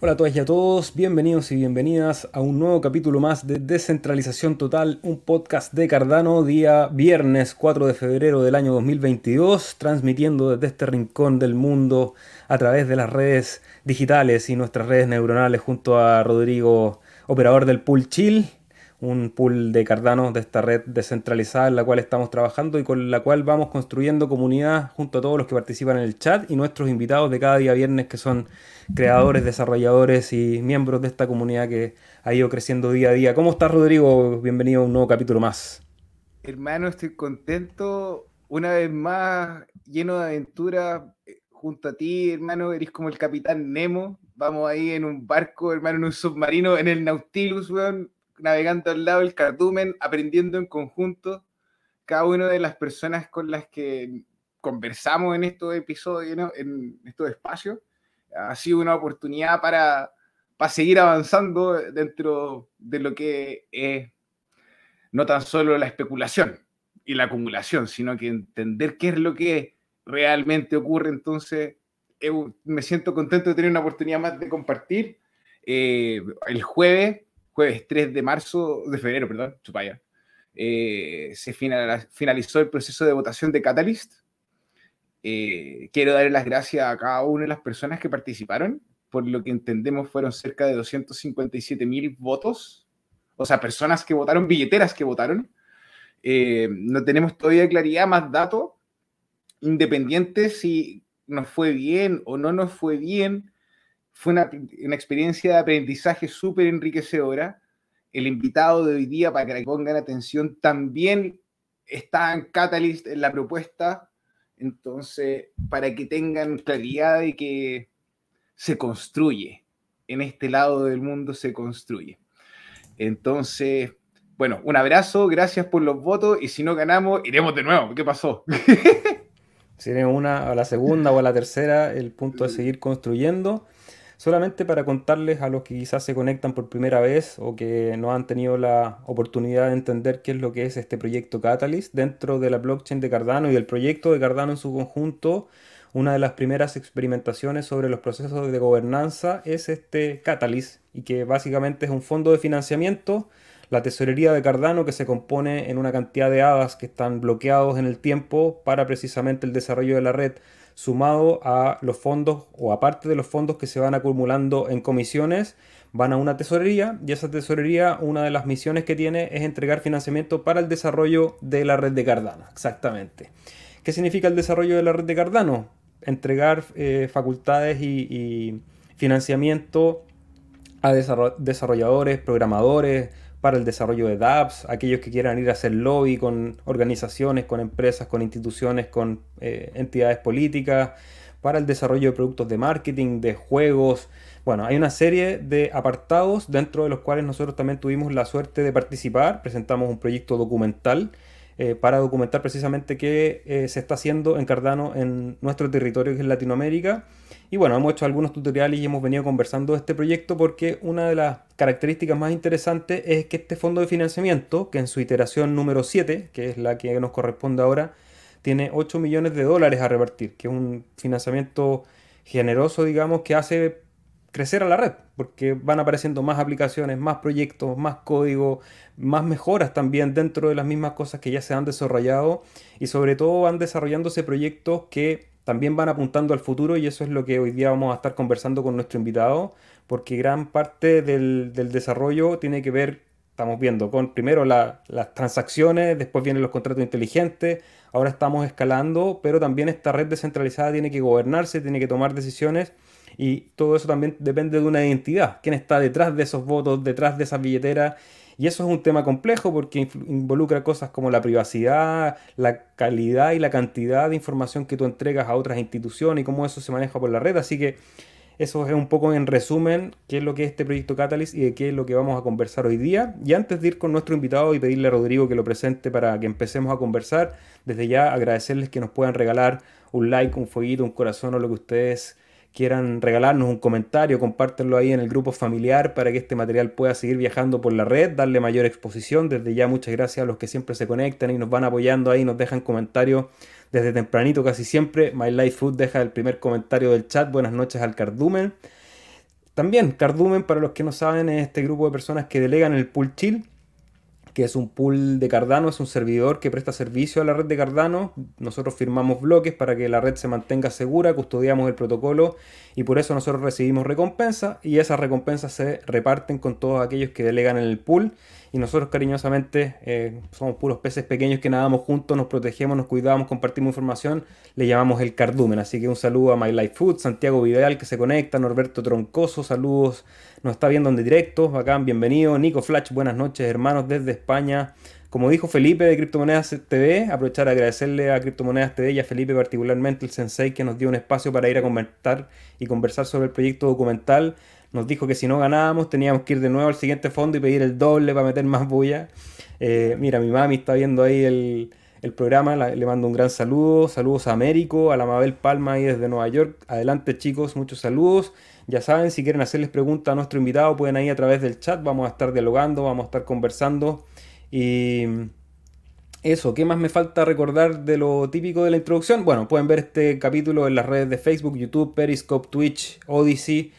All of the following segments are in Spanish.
Hola a todas y a todos, bienvenidos y bienvenidas a un nuevo capítulo más de Descentralización Total, un podcast de Cardano, día viernes 4 de febrero del año 2022, transmitiendo desde este rincón del mundo a través de las redes digitales y nuestras redes neuronales junto a Rodrigo, operador del Pool Chill un pool de Cardano de esta red descentralizada en la cual estamos trabajando y con la cual vamos construyendo comunidad junto a todos los que participan en el chat y nuestros invitados de cada día viernes que son creadores, desarrolladores y miembros de esta comunidad que ha ido creciendo día a día. ¿Cómo estás Rodrigo? Bienvenido a un nuevo capítulo más. Hermano, estoy contento una vez más, lleno de aventura eh, junto a ti, hermano, eres como el capitán Nemo. Vamos ahí en un barco, hermano, en un submarino, en el Nautilus, weón navegando al lado del cardumen, aprendiendo en conjunto. Cada una de las personas con las que conversamos en estos episodios, en estos espacios, ha sido una oportunidad para, para seguir avanzando dentro de lo que es no tan solo la especulación y la acumulación, sino que entender qué es lo que realmente ocurre. Entonces, me siento contento de tener una oportunidad más de compartir. Eh, el jueves jueves 3 de marzo, de febrero, perdón, chupaya, eh, se finalizó el proceso de votación de Catalyst. Eh, quiero darle las gracias a cada una de las personas que participaron. Por lo que entendemos, fueron cerca de 257 mil votos. O sea, personas que votaron, billeteras que votaron. Eh, no tenemos todavía claridad, más datos independientes si nos fue bien o no nos fue bien fue una, experiencia de aprendizaje súper enriquecedora. El invitado de hoy día, para que pongan atención, también está en Catalyst en la propuesta. Entonces, para que tengan claridad de que se construye. En este lado del mundo se construye. Entonces, bueno, un abrazo, gracias por los votos y si no ganamos, iremos de nuevo. ¿Qué pasó? si eres una a la segunda o a la tercera, el punto es seguir construyendo solamente para contarles a los que quizás se conectan por primera vez o que no han tenido la oportunidad de entender qué es lo que es este proyecto Catalyst dentro de la blockchain de Cardano y el proyecto de Cardano en su conjunto. Una de las primeras experimentaciones sobre los procesos de gobernanza es este Catalyst y que básicamente es un fondo de financiamiento la tesorería de Cardano que se compone en una cantidad de hadas que están bloqueados en el tiempo para precisamente el desarrollo de la red sumado a los fondos o aparte de los fondos que se van acumulando en comisiones, van a una tesorería y esa tesorería, una de las misiones que tiene es entregar financiamiento para el desarrollo de la red de Cardano. Exactamente. ¿Qué significa el desarrollo de la red de Cardano? Entregar eh, facultades y financiamiento a desarrolladores, programadores, para el desarrollo de dApps, aquellos que quieran ir a hacer lobby con organizaciones, con empresas, con instituciones, con eh, entidades políticas, para el desarrollo de productos de marketing, de juegos. Bueno, hay una serie de apartados dentro de los cuales nosotros también tuvimos la suerte de participar. Presentamos un proyecto documental eh, para documentar precisamente qué eh, se está haciendo en Cardano en nuestro territorio que es Latinoamérica y bueno, hemos hecho algunos tutoriales y hemos venido conversando de este proyecto porque una de las características más interesantes es que este fondo de financiamiento, que en su iteración número 7, que es la que nos corresponde ahora, tiene 8 millones de dólares a repartir, que es un financiamiento generoso, digamos, que hace crecer a la red, porque van apareciendo más aplicaciones, más proyectos, más código, más mejoras también dentro de las mismas cosas que ya se han desarrollado y sobre todo van desarrollándose proyectos que también van apuntando al futuro y eso es lo que hoy día vamos a estar conversando con nuestro invitado, porque gran parte del, desarrollo tiene que ver, estamos viendo, con primero las transacciones, después vienen los contratos inteligentes, ahora estamos escalando, pero también esta red descentralizada tiene que gobernarse, tiene que tomar decisiones y todo eso también depende de una identidad, quién está detrás de esos votos, detrás de esas billeteras y eso es un tema complejo porque involucra cosas como la privacidad, la calidad y la cantidad de información que tú entregas a otras instituciones y cómo eso se maneja por la red. Así que eso es un poco en resumen qué es lo que es este proyecto Catalyst y de qué es lo que vamos a conversar hoy día. Y antes de ir con nuestro invitado y pedirle a Rodrigo que lo presente para que empecemos a conversar, desde ya agradecerles que nos puedan regalar un like, un fueguito, un corazón o lo que ustedes quieran regalarnos un comentario, compártenlo ahí en el grupo familiar para que este material pueda seguir viajando por la red, darle mayor exposición. Desde ya muchas gracias a los que siempre se conectan y nos van apoyando ahí, nos dejan comentarios desde tempranito casi siempre. My Life Food deja el primer comentario del chat. Buenas noches al cardumen. También Cardumen, para los que no saben, es este grupo de personas que delegan el pool chill que es un pool de Cardano, es un servidor que presta servicio a la red de Cardano. Nosotros firmamos bloques para que la red se mantenga segura, custodiamos el protocolo y por eso nosotros recibimos recompensas y esas recompensas se reparten con todos aquellos que delegan en el pool y nosotros cariñosamente eh, somos puros peces pequeños que nadamos juntos, nos protegemos, nos cuidamos, compartimos información, le llamamos el cardumen. Así que un saludo a My Life Food, Santiago Vidal que se conecta, Norberto Troncoso, saludos, nos está viendo en directo, bacán, bienvenido, Nico Flash, buenas noches hermanos desde España. Como dijo Felipe de Criptomonedas TV, aprovechar a agradecerle a Criptomonedas TV y a Felipe particularmente el sensei que nos dio un espacio para ir a comentar y conversar sobre el proyecto documental nos dijo que si no ganábamos teníamos que ir de nuevo al siguiente fondo y pedir el doble para meter más bulla. Eh, mira, mi mami está viendo ahí el, programa, le mando un gran saludo. Saludos a Américo, a la Mabel Palma ahí desde Nueva York. Adelante chicos, muchos saludos. Ya saben, si quieren hacerles preguntas a nuestro invitado, pueden ir a través del chat. Vamos a estar dialogando, vamos a estar conversando. Y eso, ¿qué más me falta recordar de lo típico de la introducción? Bueno, pueden ver este capítulo en las redes de Facebook, YouTube, Periscope, Twitch, Odyssey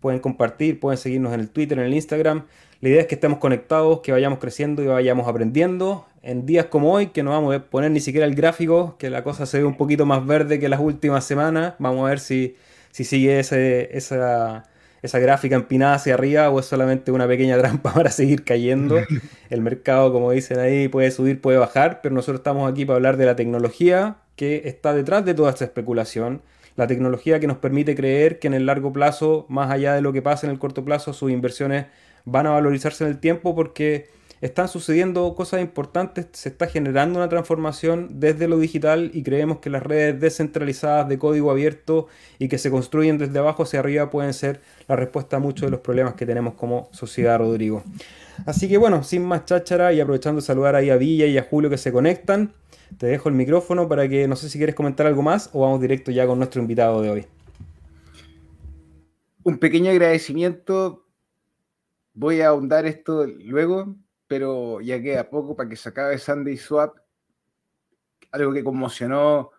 pueden compartir, pueden seguirnos en el Twitter, en el Instagram. La idea es que estemos conectados, que vayamos creciendo y vayamos aprendiendo. En días como hoy, que no vamos a poner ni siquiera el gráfico, que la cosa se ve un poquito más verde que las últimas semanas. Vamos a ver si, si sigue ese, esa, esa gráfica empinada hacia arriba o es solamente una pequeña trampa para seguir cayendo. El mercado, como dicen ahí, puede subir, puede bajar, pero nosotros estamos aquí para hablar de la tecnología que está detrás de toda esta especulación la tecnología que nos permite creer que en el largo plazo, más allá de lo que pasa en el corto plazo, sus inversiones van a valorizarse en el tiempo porque están sucediendo cosas importantes, se está generando una transformación desde lo digital y creemos que las redes descentralizadas de código abierto y que se construyen desde abajo hacia arriba pueden ser la respuesta a muchos de los problemas que tenemos como sociedad, Rodrigo. Así que bueno, sin más cháchara y aprovechando de saludar ahí a Villa y a Julio que se conectan, te dejo el micrófono para que no sé si quieres comentar algo más o vamos directo ya con nuestro invitado de hoy. Un pequeño agradecimiento. Voy a ahondar esto luego, pero ya queda poco para que se acabe Sunday Swap. Algo que conmocionó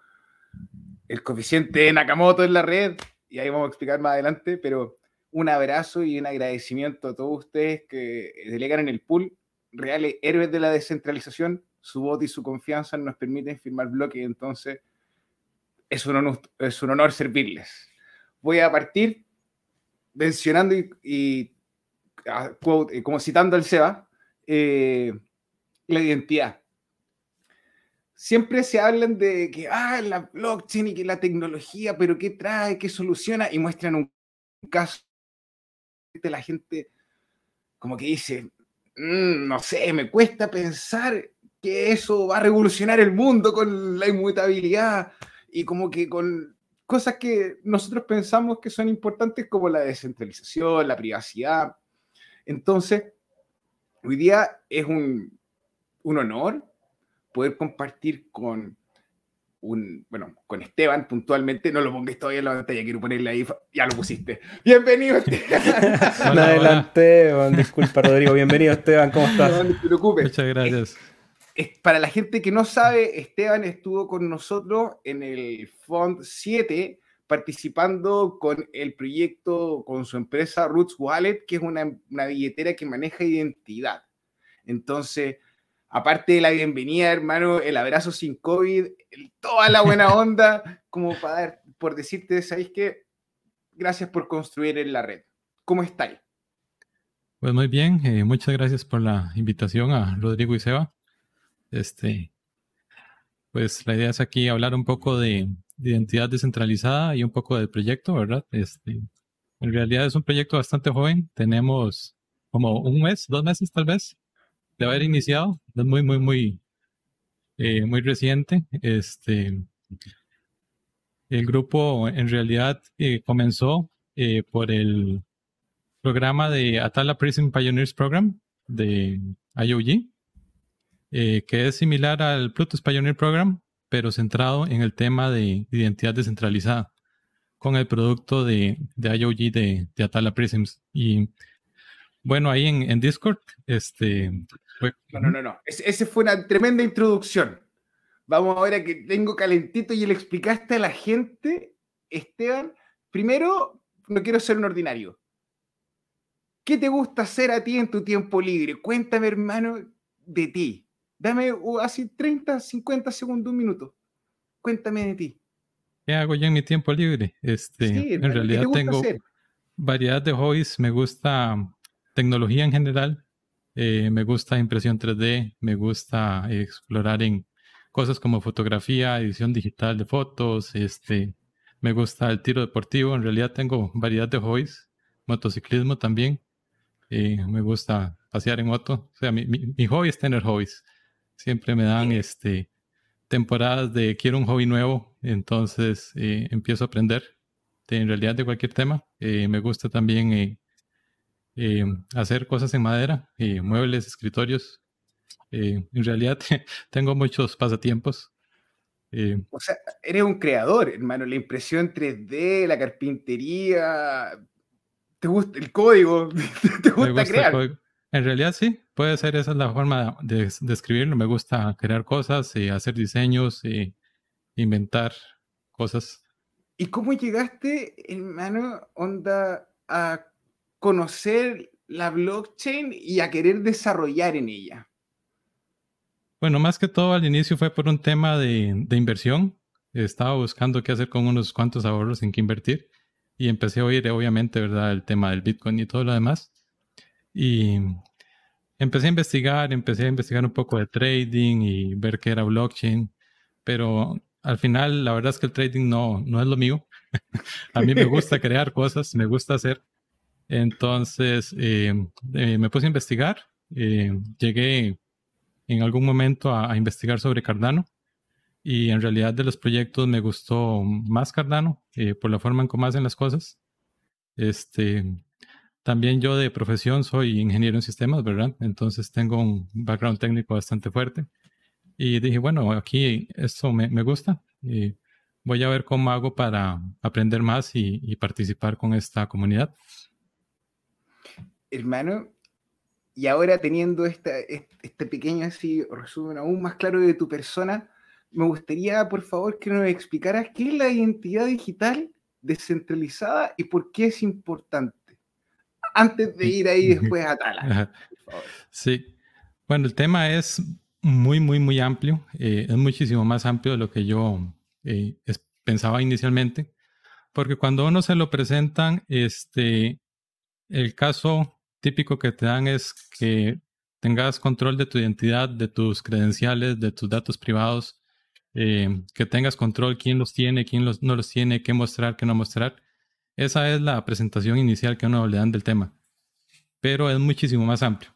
el coeficiente de Nakamoto en la red, y ahí vamos a explicar más adelante, pero un abrazo y un agradecimiento a todos ustedes que delegan en el pool, reales héroes de la descentralización, su voto y su confianza nos permiten firmar bloques, entonces es un honor, es un honor servirles. Voy a partir mencionando y, ah, eh, como citando al SEBA, eh, la identidad. Siempre se hablan de que, ah, la blockchain y que la tecnología, pero ¿qué trae? ¿Qué soluciona? Y muestran un caso la gente como que dice, mm, no sé, me cuesta pensar que eso va a revolucionar el mundo con la inmutabilidad y como que con cosas que nosotros pensamos que son importantes como la descentralización, la privacidad. Entonces, hoy día es un, un honor poder compartir con un, bueno, con Esteban puntualmente, no lo pongas todavía en la pantalla, quiero ponerle ahí, ya lo pusiste. Bienvenido, Esteban. Me adelanté, disculpa Rodrigo, bienvenido Esteban, ¿cómo estás? No, no te preocupes. Muchas gracias para la gente que no sabe, Esteban estuvo con nosotros en el Fund 7 participando con el proyecto, con su empresa Roots Wallet, que es una, billetera que maneja identidad. Entonces, aparte de la bienvenida, hermano, el abrazo sin COVID, toda la buena onda, como para por decirte, ¿sabéis qué? Gracias por construir en la red. ¿Cómo estáis? Pues muy bien, eh, muchas gracias por la invitación a Rodrigo y Seba. Este, pues la idea es aquí hablar un poco de, identidad descentralizada y un poco del proyecto, ¿verdad? Este, en realidad es un proyecto bastante joven. Tenemos como un mes, dos meses tal vez de haber iniciado. Es muy, muy, muy, eh, muy reciente. Este, el grupo en realidad eh, comenzó eh, por el programa de Atala Prism Pioneers Program de IOG. Que es similar al Plutus Pioneer Program, pero centrado en el tema de identidad descentralizada, con el producto de, de IOG de, Atala Prisms. Y bueno, ahí en, Discord, este... No, no, no, no. Ese, fue una tremenda introducción. Vamos ahora que tengo calentito y le explicaste a la gente, Esteban, primero, no quiero ser un ordinario. ¿Qué te gusta hacer a ti en tu tiempo libre? Cuéntame, hermano, de ti. Dame uh, así 30, 50 segundos, un minuto. Cuéntame de ti. ¿Qué hago yo en mi tiempo libre? Este, en realidad tengo variedad de hobbies. Me gusta tecnología en general. Eh, me gusta impresión 3D. Me gusta explorar en cosas como fotografía, edición digital de fotos. Este, me gusta el tiro deportivo. En realidad tengo variedad de hobbies. Motociclismo también. Eh, me gusta pasear en moto. O sea, mi, mi, hobby es tener hobbies. Siempre me dan este, temporadas de quiero un hobby nuevo, entonces eh, empiezo a aprender de, en realidad de cualquier tema. Eh, me gusta también hacer cosas en madera, muebles, escritorios. en realidad tengo muchos pasatiempos. o sea, eres un creador, hermano. La impresión 3D, la carpintería, te gusta el código, te gusta, crear. En realidad sí, puede ser esa es la forma de, escribirlo. Me gusta crear cosas y hacer diseños y inventar cosas. ¿Y cómo llegaste, hermano, onda, a conocer la blockchain y a querer desarrollar en ella? Bueno, más que todo al inicio fue por un tema de, de inversión. Estaba buscando qué hacer con unos cuantos ahorros en qué invertir y empecé a oír, obviamente, ¿verdad?, el tema del Bitcoin y todo lo demás. Y empecé a investigar, empecé a investigar un poco de trading y ver qué era blockchain, pero al final la verdad es que el trading no, no es lo mío. a mí me gusta crear cosas, me gusta hacer. Entonces eh, eh, me puse a investigar, eh, llegué en algún momento a, investigar sobre Cardano y en realidad de los proyectos me gustó más Cardano por la forma en cómo hacen las cosas. Este, también yo de profesión soy ingeniero en sistemas, ¿verdad? Entonces tengo un background técnico bastante fuerte. Y dije, bueno, aquí esto me, gusta. Y voy a ver cómo hago para aprender más y participar con esta comunidad. Hermano, y ahora teniendo esta, este pequeño así resumen aún más claro de tu persona, me gustaría, por favor, que nos explicaras qué es la identidad digital descentralizada y por qué es importante. Antes de ir ahí después a Tala. Sí. Bueno, el tema es muy, muy, muy amplio. Eh, es muchísimo más amplio de lo que yo eh, pensaba inicialmente. Porque cuando uno se lo presentan, este, el caso típico que te dan es que tengas control de tu identidad, de tus credenciales, de tus datos privados, eh, que tengas control quién los tiene, quién los, no los tiene, qué mostrar, qué no mostrar. Esa es la presentación inicial que uno le dan del tema. Pero es muchísimo más amplio.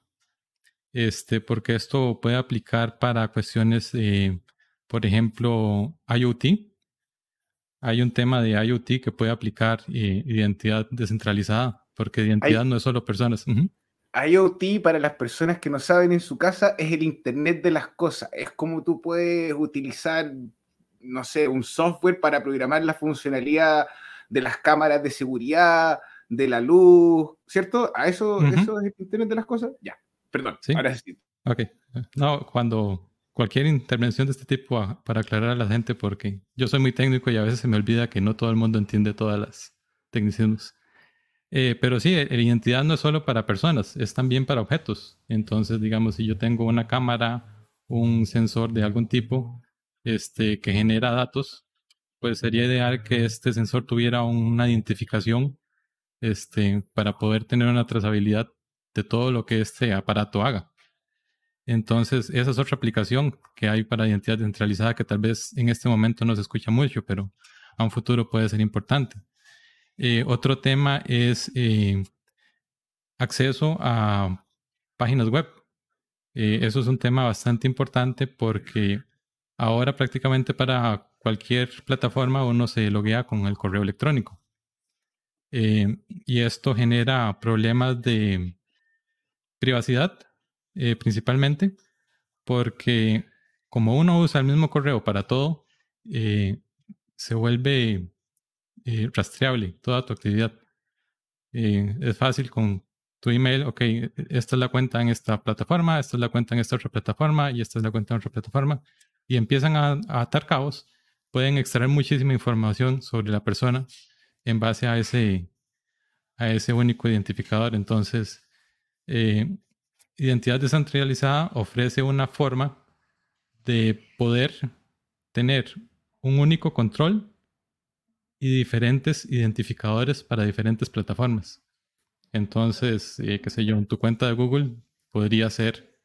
Este, porque esto puede aplicar para cuestiones, por ejemplo, IoT. Hay un tema de IoT que puede aplicar eh, identidad descentralizada, porque identidad no es solo personas. IoT, para las personas que no saben en su casa, es el Internet de las cosas. Es como tú puedes utilizar, no sé, un software para programar la funcionalidad de las cámaras de seguridad, de la luz, ¿cierto? ¿A eso, eso es el Internet de las cosas? Ya, perdón. ¿Sí? Ahora sí. Ok. No, cuando cualquier intervención de este tipo, ah, para aclarar a la gente, porque yo soy muy técnico y a veces se me olvida que no todo el mundo entiende todas las tecnicismos. Eh, pero sí, la identidad no es solo para personas, es también para objetos. Entonces, digamos, si yo tengo una cámara, un sensor de algún tipo este, que genera datos, pues sería ideal que este sensor tuviera una identificación este, para poder tener una trazabilidad de todo lo que este aparato haga. Entonces, esa es otra aplicación que hay para identidad centralizada que tal vez en este momento no se escucha mucho, pero a un futuro puede ser importante. Eh, otro tema es eh, acceso a páginas web. Eh, eso es un tema bastante importante porque ahora prácticamente para cualquier plataforma uno se loguea con el correo electrónico. y esto genera problemas de privacidad principalmente porque como uno usa el mismo correo para todo, se vuelve eh, rastreable toda tu actividad. Eh, es fácil con tu email, ok, esta es la cuenta en esta plataforma, esta es la cuenta en esta otra plataforma y esta es la cuenta en otra plataforma. Y empiezan a, atar cabos, pueden extraer muchísima información sobre la persona en base a ese, a ese único identificador. Entonces, eh, identidad descentralizada ofrece una forma de poder tener un único control y diferentes identificadores para diferentes plataformas. Entonces, eh, qué sé yo, en tu cuenta de Google podría ser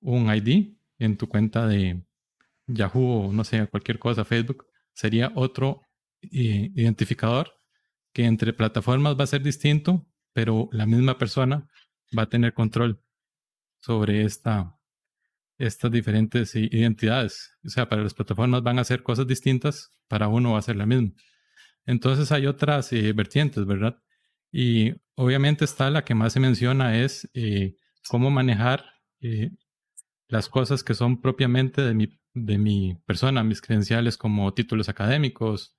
un ID, en tu cuenta de Yahoo o no sé, cualquier cosa, Facebook, sería otro eh, identificador que entre plataformas va a ser distinto, pero la misma persona va a tener control sobre esta, estas diferentes identidades. O sea, para las plataformas van a ser cosas distintas, para uno va a ser la misma. Entonces hay otras eh, vertientes, ¿verdad? Y obviamente está la que más se menciona es eh, cómo manejar eh, las cosas que son propiamente de mi, de mi persona, mis credenciales como títulos académicos,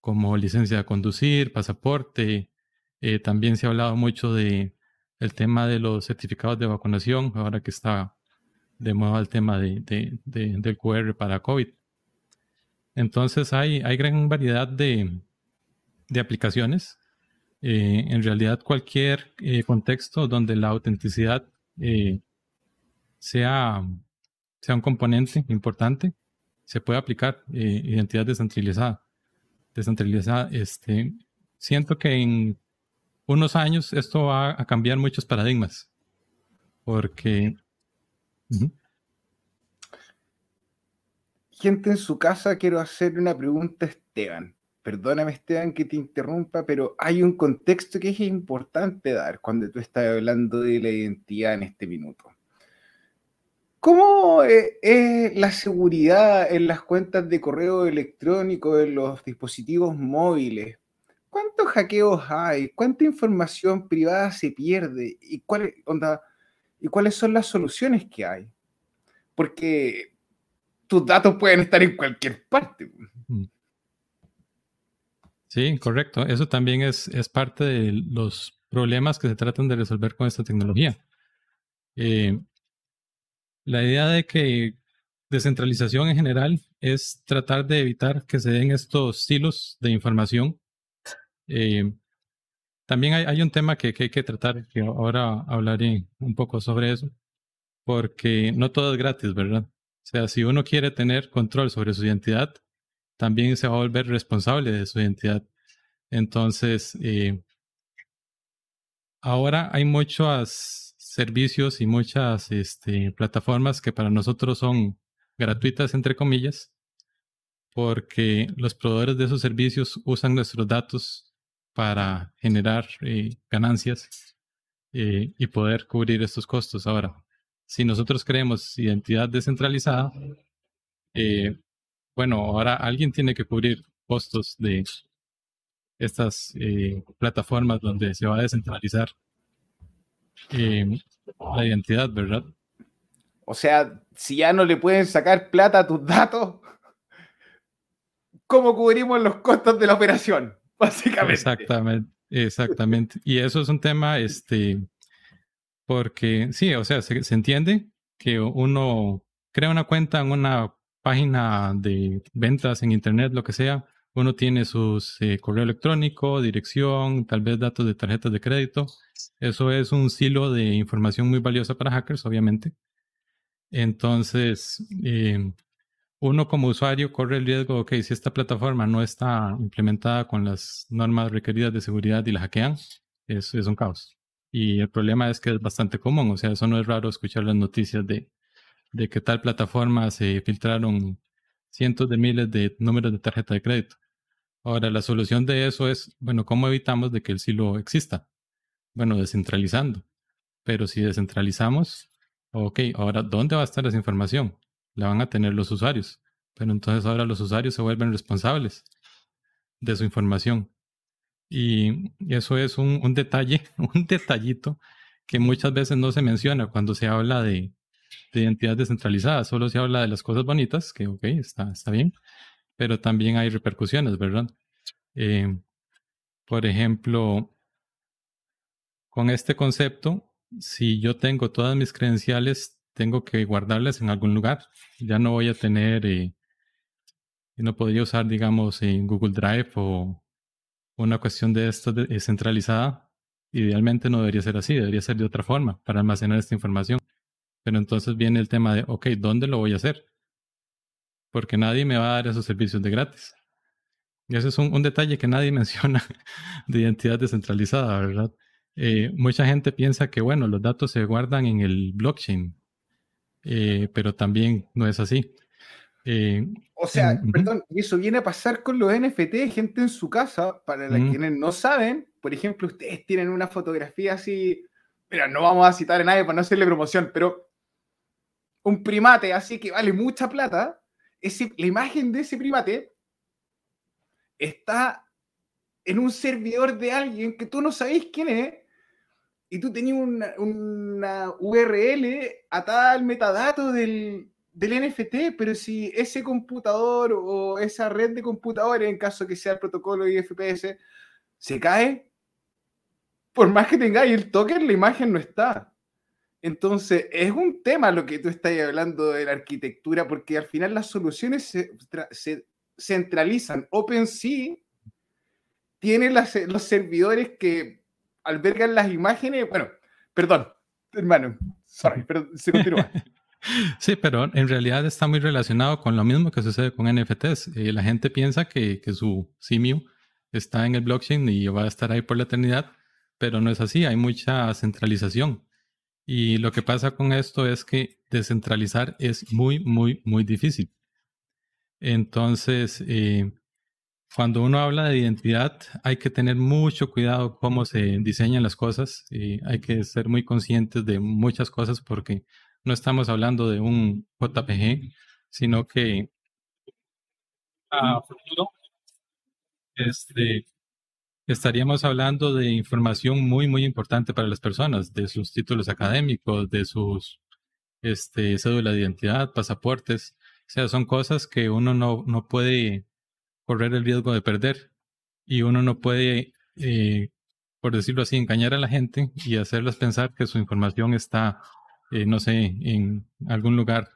como licencia de conducir, pasaporte. también se ha hablado mucho de el tema de los certificados de vacunación, ahora que está de moda el tema de, del QR para COVID. Entonces hay, hay gran variedad de, de aplicaciones. Eh, en realidad cualquier eh, contexto donde la autenticidad eh, sea, sea un componente importante, se puede aplicar identidad descentralizada. Descentralizada, este, siento que en unos años esto va a cambiar muchos paradigmas, porque... Gente en su casa, quiero hacer una pregunta a Esteban. Perdóname Esteban que te interrumpa, pero hay un contexto que es importante dar cuando tú estás hablando de la identidad en este minuto. ¿Cómo eh, es la seguridad en las cuentas de correo electrónico, en los dispositivos móviles? ¿Cuántos hackeos hay? ¿Cuánta información privada se pierde? ¿Y, ¿Y cuáles son las soluciones que hay? Porque tus datos pueden estar en cualquier parte. Sí, correcto. Eso también es, es parte de los problemas que se tratan de resolver con esta tecnología. Eh, la idea de que descentralización en general es tratar de evitar que se den estos silos de información eh, también hay, un tema que, hay que tratar, que ahora hablaré un poco sobre eso, porque no todo es gratis, ¿verdad? O sea, si uno quiere tener control sobre su identidad, también se va a volver responsable de su identidad. Entonces, eh, ahora hay muchos servicios y muchas este, plataformas que para nosotros son gratuitas, entre comillas, porque los proveedores de esos servicios usan nuestros datos para generar eh, ganancias eh, y poder cubrir estos costos. Ahora, si nosotros creemos identidad descentralizada, bueno, ahora alguien tiene que cubrir costos de estas plataformas donde se va a descentralizar la identidad, ¿verdad? O sea, si ya no le pueden sacar plata a tus datos, ¿cómo cubrimos los costos de la operación? básicamente. Exactamente, exactamente. Y eso es un tema, este, porque sí, o sea, se, entiende que uno crea una cuenta en una página de ventas en internet, lo que sea, uno tiene su eh, correo electrónico, dirección, tal vez datos de tarjetas de crédito. Eso es un silo de información muy valiosa para hackers, obviamente. Entonces, eh, uno como usuario corre el riesgo, ok, si esta plataforma no está implementada con las normas requeridas de seguridad y la hackean, es, es un caos. Y el problema es que es bastante común, o sea, eso no es raro escuchar las noticias de, de que tal plataforma se filtraron cientos de miles de números de tarjeta de crédito. Ahora, la solución de eso es, bueno, ¿cómo evitamos de que el silo exista? Bueno, descentralizando. Pero si descentralizamos, ok, ahora, ¿dónde va a estar esa información? la van a tener los usuarios. Pero entonces ahora los usuarios se vuelven responsables de su información. Y eso es un, detalle, un detallito que muchas veces no se menciona cuando se habla de, identidad descentralizada. Solo se habla de las cosas bonitas, que ok, está, está bien, pero también hay repercusiones, ¿verdad? Eh, por ejemplo, con este concepto, si yo tengo todas mis credenciales tengo que guardarlas en algún lugar. Ya no voy a tener, eh, no podría usar, digamos, en Google Drive o una cuestión de esto descentralizada. idealmente no debería ser así, debería ser de otra forma para almacenar esta información. Pero entonces viene el tema de, ok, ¿dónde lo voy a hacer? Porque nadie me va a dar esos servicios de gratis. Y ese es un, detalle que nadie menciona de identidad descentralizada, ¿verdad? Eh, mucha gente piensa que, bueno, los datos se guardan en el blockchain, eh, pero también no es así. Eh, o sea, perdón, y eso viene a pasar con los NFT, gente en su casa, para los quienes no saben, por ejemplo, ustedes tienen una fotografía así, mira, no vamos a citar a nadie para no hacerle promoción, pero un primate así que vale mucha plata, ese, la imagen de ese primate está en un servidor de alguien que tú no sabéis quién es, y tú tenías una, una URL atada al metadato del, del NFT, pero si ese computador o esa red de computadores, en caso que sea el protocolo IFPS, se cae, por más que tengáis el token, la imagen no está. Entonces, es un tema lo que tú estás hablando de la arquitectura, porque al final las soluciones se, centralizan. OpenSea tiene los servidores que albergan las imágenes. Bueno, perdón, hermano, sorry, pero se continúa. Sí, pero en realidad está muy relacionado con lo mismo que sucede con NFTs. Eh, la gente piensa que, que, su simio está en el blockchain y va a estar ahí por la eternidad, pero no es así, hay mucha centralización. Y lo que pasa con esto es que descentralizar es muy, muy, muy difícil. Entonces, eh, cuando uno habla de identidad, hay que tener mucho cuidado cómo se diseñan las cosas. y hay que ser muy conscientes de muchas cosas porque no estamos hablando de un JPG, sino que a futuro este, estaríamos hablando de información muy, muy importante para las personas, de sus títulos académicos, de sus este, cédula de identidad, pasaportes. O sea, son cosas que uno no, no puede correr el riesgo de perder y uno no puede, eh, por decirlo así, engañar a la gente y hacerlas pensar que su información está eh, no sé, en algún lugar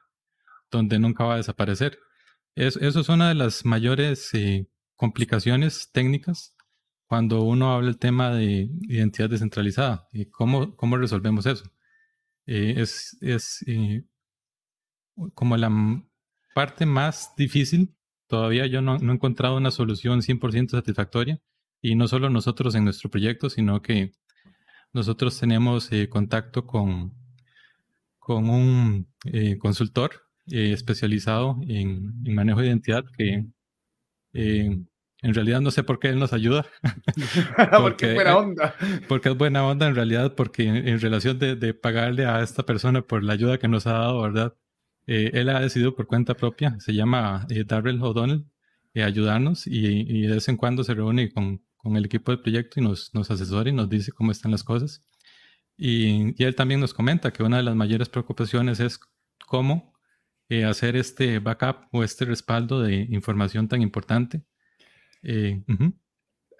donde nunca va a desaparecer. eso es una de las mayores eh, complicaciones técnicas cuando uno habla el tema de identidad descentralizada. ¿Y cómo, cómo resolvemos eso? Eh, es es como la parte más difícil. Todavía yo no, no he encontrado una solución 100% satisfactoria. Y no solo nosotros en nuestro proyecto, sino que nosotros tenemos contacto con con un eh, consultor eh, especializado en, manejo de identidad que eh, en realidad no sé por qué él nos ayuda. porque, es buena onda. Porque es buena onda en realidad, porque en, relación de, pagarle a esta persona por la ayuda que nos ha dado, ¿verdad? él ha decidido por cuenta propia, se llama Darrell O'Donnell, ayudarnos y, de vez en cuando se reúne con, con el equipo del proyecto y nos, nos asesora y nos dice cómo están las cosas. Y, él también nos comenta que una de las mayores preocupaciones es cómo eh, hacer este backup o este respaldo de información tan importante. Eh,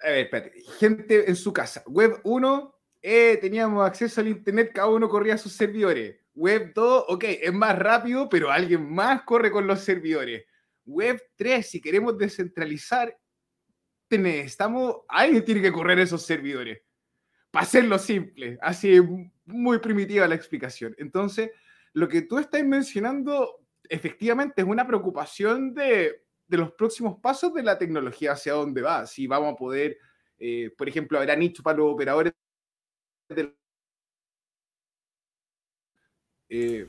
A ver, espérate. Gente en su casa. Web 1, eh, teníamos acceso al Internet, cada uno corría a sus servidores. Web 2, ok, es más rápido, pero alguien más corre con los servidores. Web 3, si queremos descentralizar, necesitamos, alguien tiene que correr esos servidores para hacerlo simple, así muy primitiva la explicación. Entonces, lo que tú estás mencionando efectivamente es una preocupación de, los próximos pasos de la tecnología hacia dónde va. Si vamos a poder, eh, por ejemplo, habrá nicho para los operadores eh,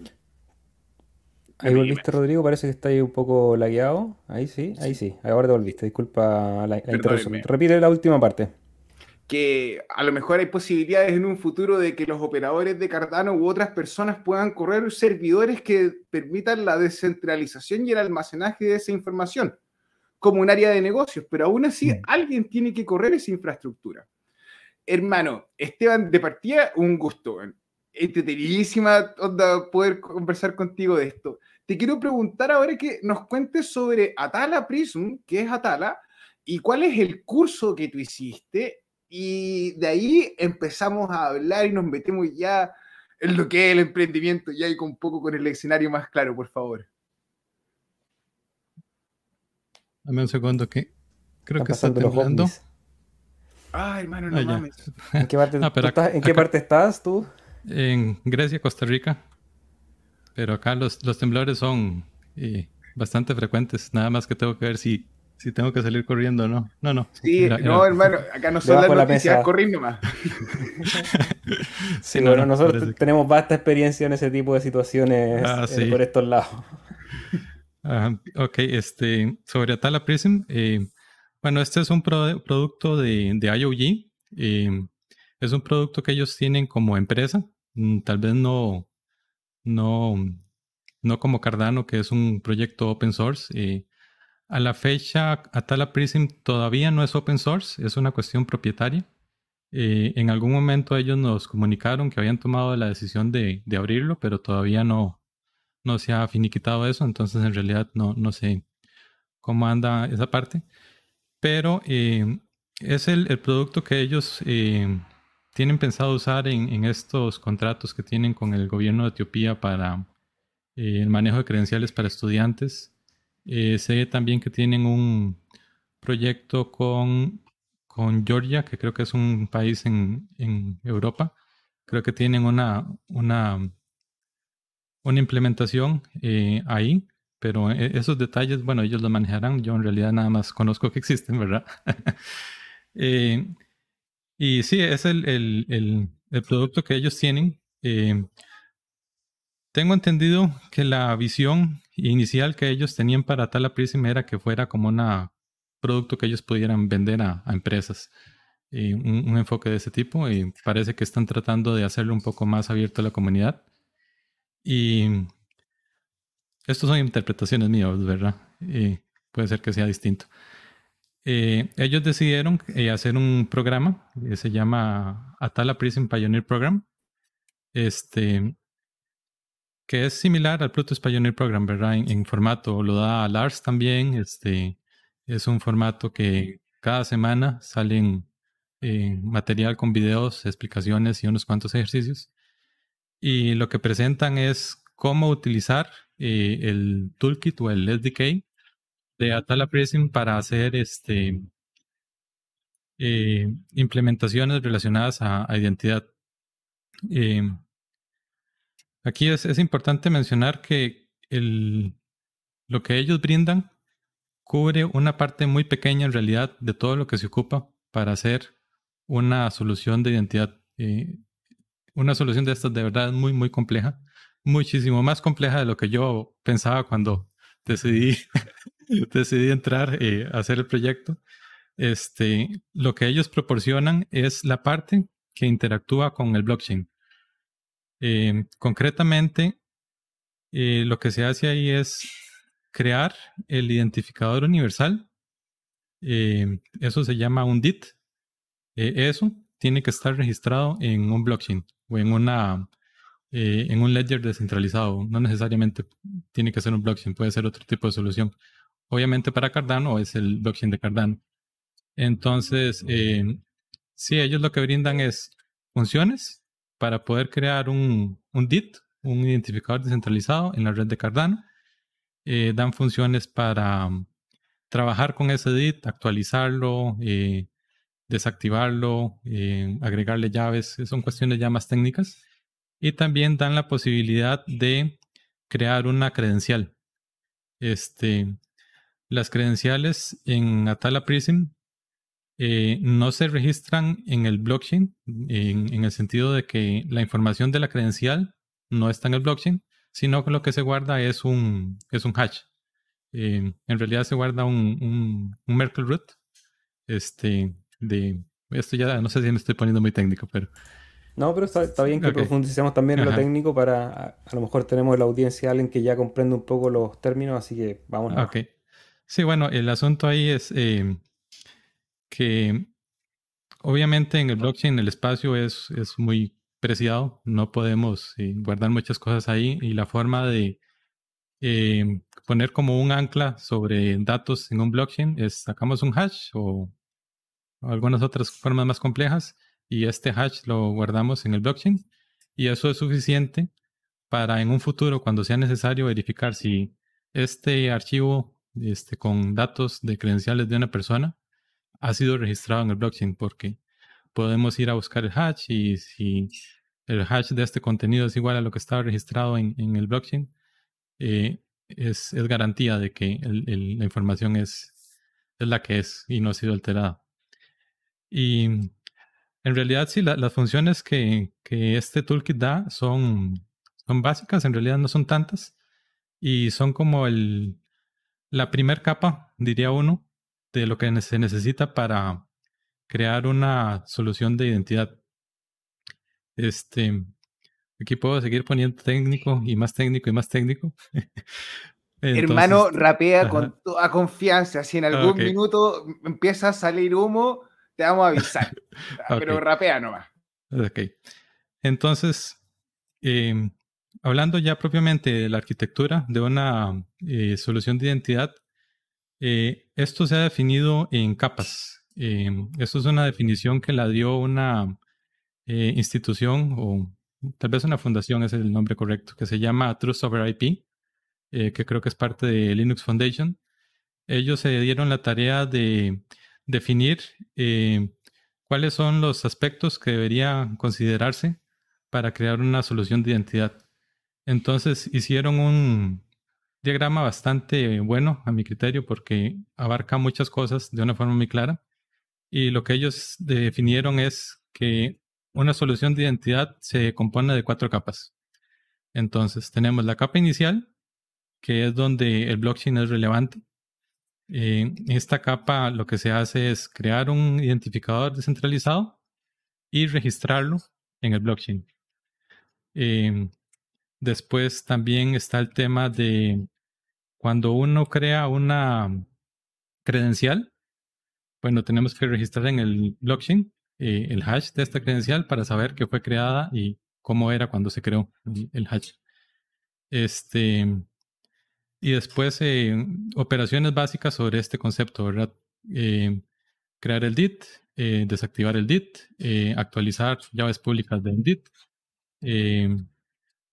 ahí volviste, Rodrigo. Parece que está ahí un poco lagueado. Ahí sí, ahí sí. Ahora te volviste. Disculpa la, la interrupción. Repite la última parte que a lo mejor hay posibilidades en un futuro de que los operadores de Cardano u otras personas puedan correr servidores que permitan la descentralización y el almacenaje de esa información como un área de negocios, pero aún así mm. alguien tiene que correr esa infraestructura. Hermano, Esteban, de partida, un gusto. Entretenidísima onda poder conversar contigo de esto. Te quiero preguntar ahora que nos cuentes sobre Atala Prism, que es Atala, y cuál es el curso que tú hiciste y de ahí empezamos a hablar y nos metemos ya en lo que es el emprendimiento, ya y con un poco con el escenario más claro, por favor. Dame un segundo que creo que está temblando. Ah, hermano, no mames. ¿En qué parte, ah, estás, ¿en qué parte estás tú? En Grecia, Costa Rica. Pero acá los, los temblores son eh, bastante frecuentes. Nada más que tengo que ver si, si tengo que salir corriendo o no. No, no. Sí, no, hermano, acá no son las noticias corriendo más. sí, bueno, nosotros tenemos vasta experiencia en ese tipo de situaciones ah, eh, por estos lados. ok, este, sobre Atala Prism, eh, bueno, este es un producto de, de IOG. es un producto que ellos tienen como empresa. Mm, tal vez no, no, no como Cardano, que es un proyecto open source. Eh, a la fecha, Atala Prism todavía no es open source, es una cuestión propietaria. Eh, en algún momento ellos nos comunicaron que habían tomado la decisión de, abrirlo, pero todavía no, no se ha finiquitado eso, entonces en realidad no, no sé cómo anda esa parte. Pero eh, es el, producto que ellos tienen pensado usar en, estos contratos que tienen con el gobierno de Etiopía para eh, el manejo de credenciales para estudiantes. Eh, sé también que tienen un proyecto con, con Georgia, que creo que es un país en, Europa. Creo que tienen una, una, una implementación eh, ahí, pero esos detalles, bueno, ellos lo manejarán. Yo en realidad nada más conozco que existen, ¿verdad? Y sí, es el, producto que ellos tienen. Eh, tengo entendido que la visión inicial que ellos tenían para Tala Prism era que fuera como un producto que ellos pudieran vender a, empresas. Eh, un, enfoque de ese tipo y parece que están tratando de hacerlo un poco más abierto a la comunidad. Y estos son interpretaciones mías, ¿verdad? Y puede ser que sea distinto. Eh, ellos decidieron eh, hacer un programa que se llama Atala Prism Pioneer Program, este, que es similar al Plutus Pioneer Program, ¿verdad? En, formato, lo da Lars también, este, es un formato que cada semana salen eh, material con videos, explicaciones y unos cuantos ejercicios. Y lo que presentan es cómo utilizar el toolkit o el SDK de Atala Prism para hacer este, eh, implementaciones relacionadas a, identidad. Aquí es, importante mencionar que lo que ellos brindan cubre una parte muy pequeña en realidad de todo lo que se ocupa para hacer una solución de identidad. Eh, una solución de estas de verdad muy, muy compleja. Muchísimo más compleja de lo que yo pensaba cuando decidí decidí entrar eh, a hacer el proyecto. Este, lo que ellos proporcionan es la parte que interactúa con el blockchain. Eh, concretamente, eh, lo que se hace ahí es crear el identificador universal. eso se llama un DIT. eso tiene que estar registrado en un blockchain o en una en un ledger descentralizado. No necesariamente tiene que ser un blockchain, puede ser otro tipo de solución obviamente para Cardano es el blockchain de Cardano. Entonces, eh, sí, ellos lo que brindan es funciones para poder crear un, un DIT, un identificador descentralizado en la red de Cardano. Eh, dan funciones para um, trabajar con ese DIT, actualizarlo, eh, desactivarlo, agregarle llaves, son cuestiones ya más técnicas. Y también dan la posibilidad de crear una credencial. Este, las credenciales en Atala Prism eh, no se registran en el blockchain, en, el sentido de que la información de la credencial no está en el blockchain, sino que lo que se guarda es un, es un hash. Eh, en realidad se guarda un, un, Merkle root. Este, de, esto ya no sé si me estoy poniendo muy técnico, pero... No, pero está, bien que profundicemos también en lo técnico para, a, lo mejor tenemos en la audiencia alguien que ya comprende un poco los términos, así que vamos a... Okay. Sí, bueno, el asunto ahí es eh, que obviamente en el blockchain el espacio es, es muy preciado, no podemos eh, guardar muchas cosas ahí y la forma de eh, poner como un ancla sobre datos en un blockchain es sacamos un hash o, algunas otras formas más complejas y este hash lo guardamos en el blockchain y eso es suficiente para en un futuro cuando sea necesario verificar si este archivo este, con datos de credenciales de una persona ha sido registrado en el blockchain, porque podemos ir a buscar el hash y si el hash de este contenido es igual a lo que estaba registrado en, el blockchain, eh, es, garantía de que la información es la que es y no ha sido alterada. Y en realidad sí, las funciones que, este toolkit da son, son básicas, en realidad no son tantas, y son como el, la primera capa, diría uno, de lo que se necesita para crear una solución de identidad. Este, aquí puedo seguir poniendo técnico y más técnico y más técnico. Hermano, rapea con toda confianza. Si en algún minuto empieza a salir humo, te vamos a avisar. Pero rapea nomás. Ok. Entonces, em, hablando ya propiamente de la arquitectura de una eh, solución de identidad, eh, esto se ha definido en capas. Em, esto es una definición que la dio una eh, institución o tal vez una fundación es el nombre correcto, que se llama Trust Over IP, que creo que es parte de Linux Foundation. Ellos se dieron la tarea de definir cuáles son los aspectos que deberían considerarse para crear una solución de identidad. Entonces hicieron un diagrama bastante bueno a mi criterio porque abarca muchas cosas de una forma muy clara. Y lo que ellos definieron es que una solución de identidad se compone de cuatro capas. Entonces tenemos la capa inicial, que es donde el blockchain es relevante. En esta capa lo que se hace es crear un identificador descentralizado y registrarlo en el blockchain. Em, Después también está el tema de cuando uno crea una credencial, bueno, tenemos que registrar en el blockchain eh, el hash de esta credencial para saber que fue creada y cómo era cuando se creó el hash. Este, y después eh, operaciones básicas sobre este concepto, ¿verdad? Eh, crear el DIT, desactivar el DIT, actualizar llaves públicas del DIT,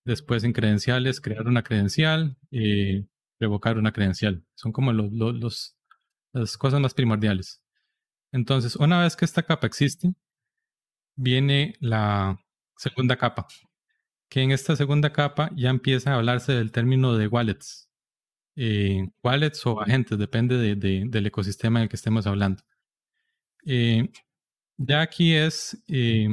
Después en credenciales, crear una credencial, y revocar una credencial. Son como las cosas más primordiales. Entonces, una vez que esta capa existe, viene la segunda capa, que en esta segunda capa ya empieza a hablarse del término de wallets. Eh, wallets o agentes, depende del ecosistema en el que estemos hablando. Eh, ya aquí es eh,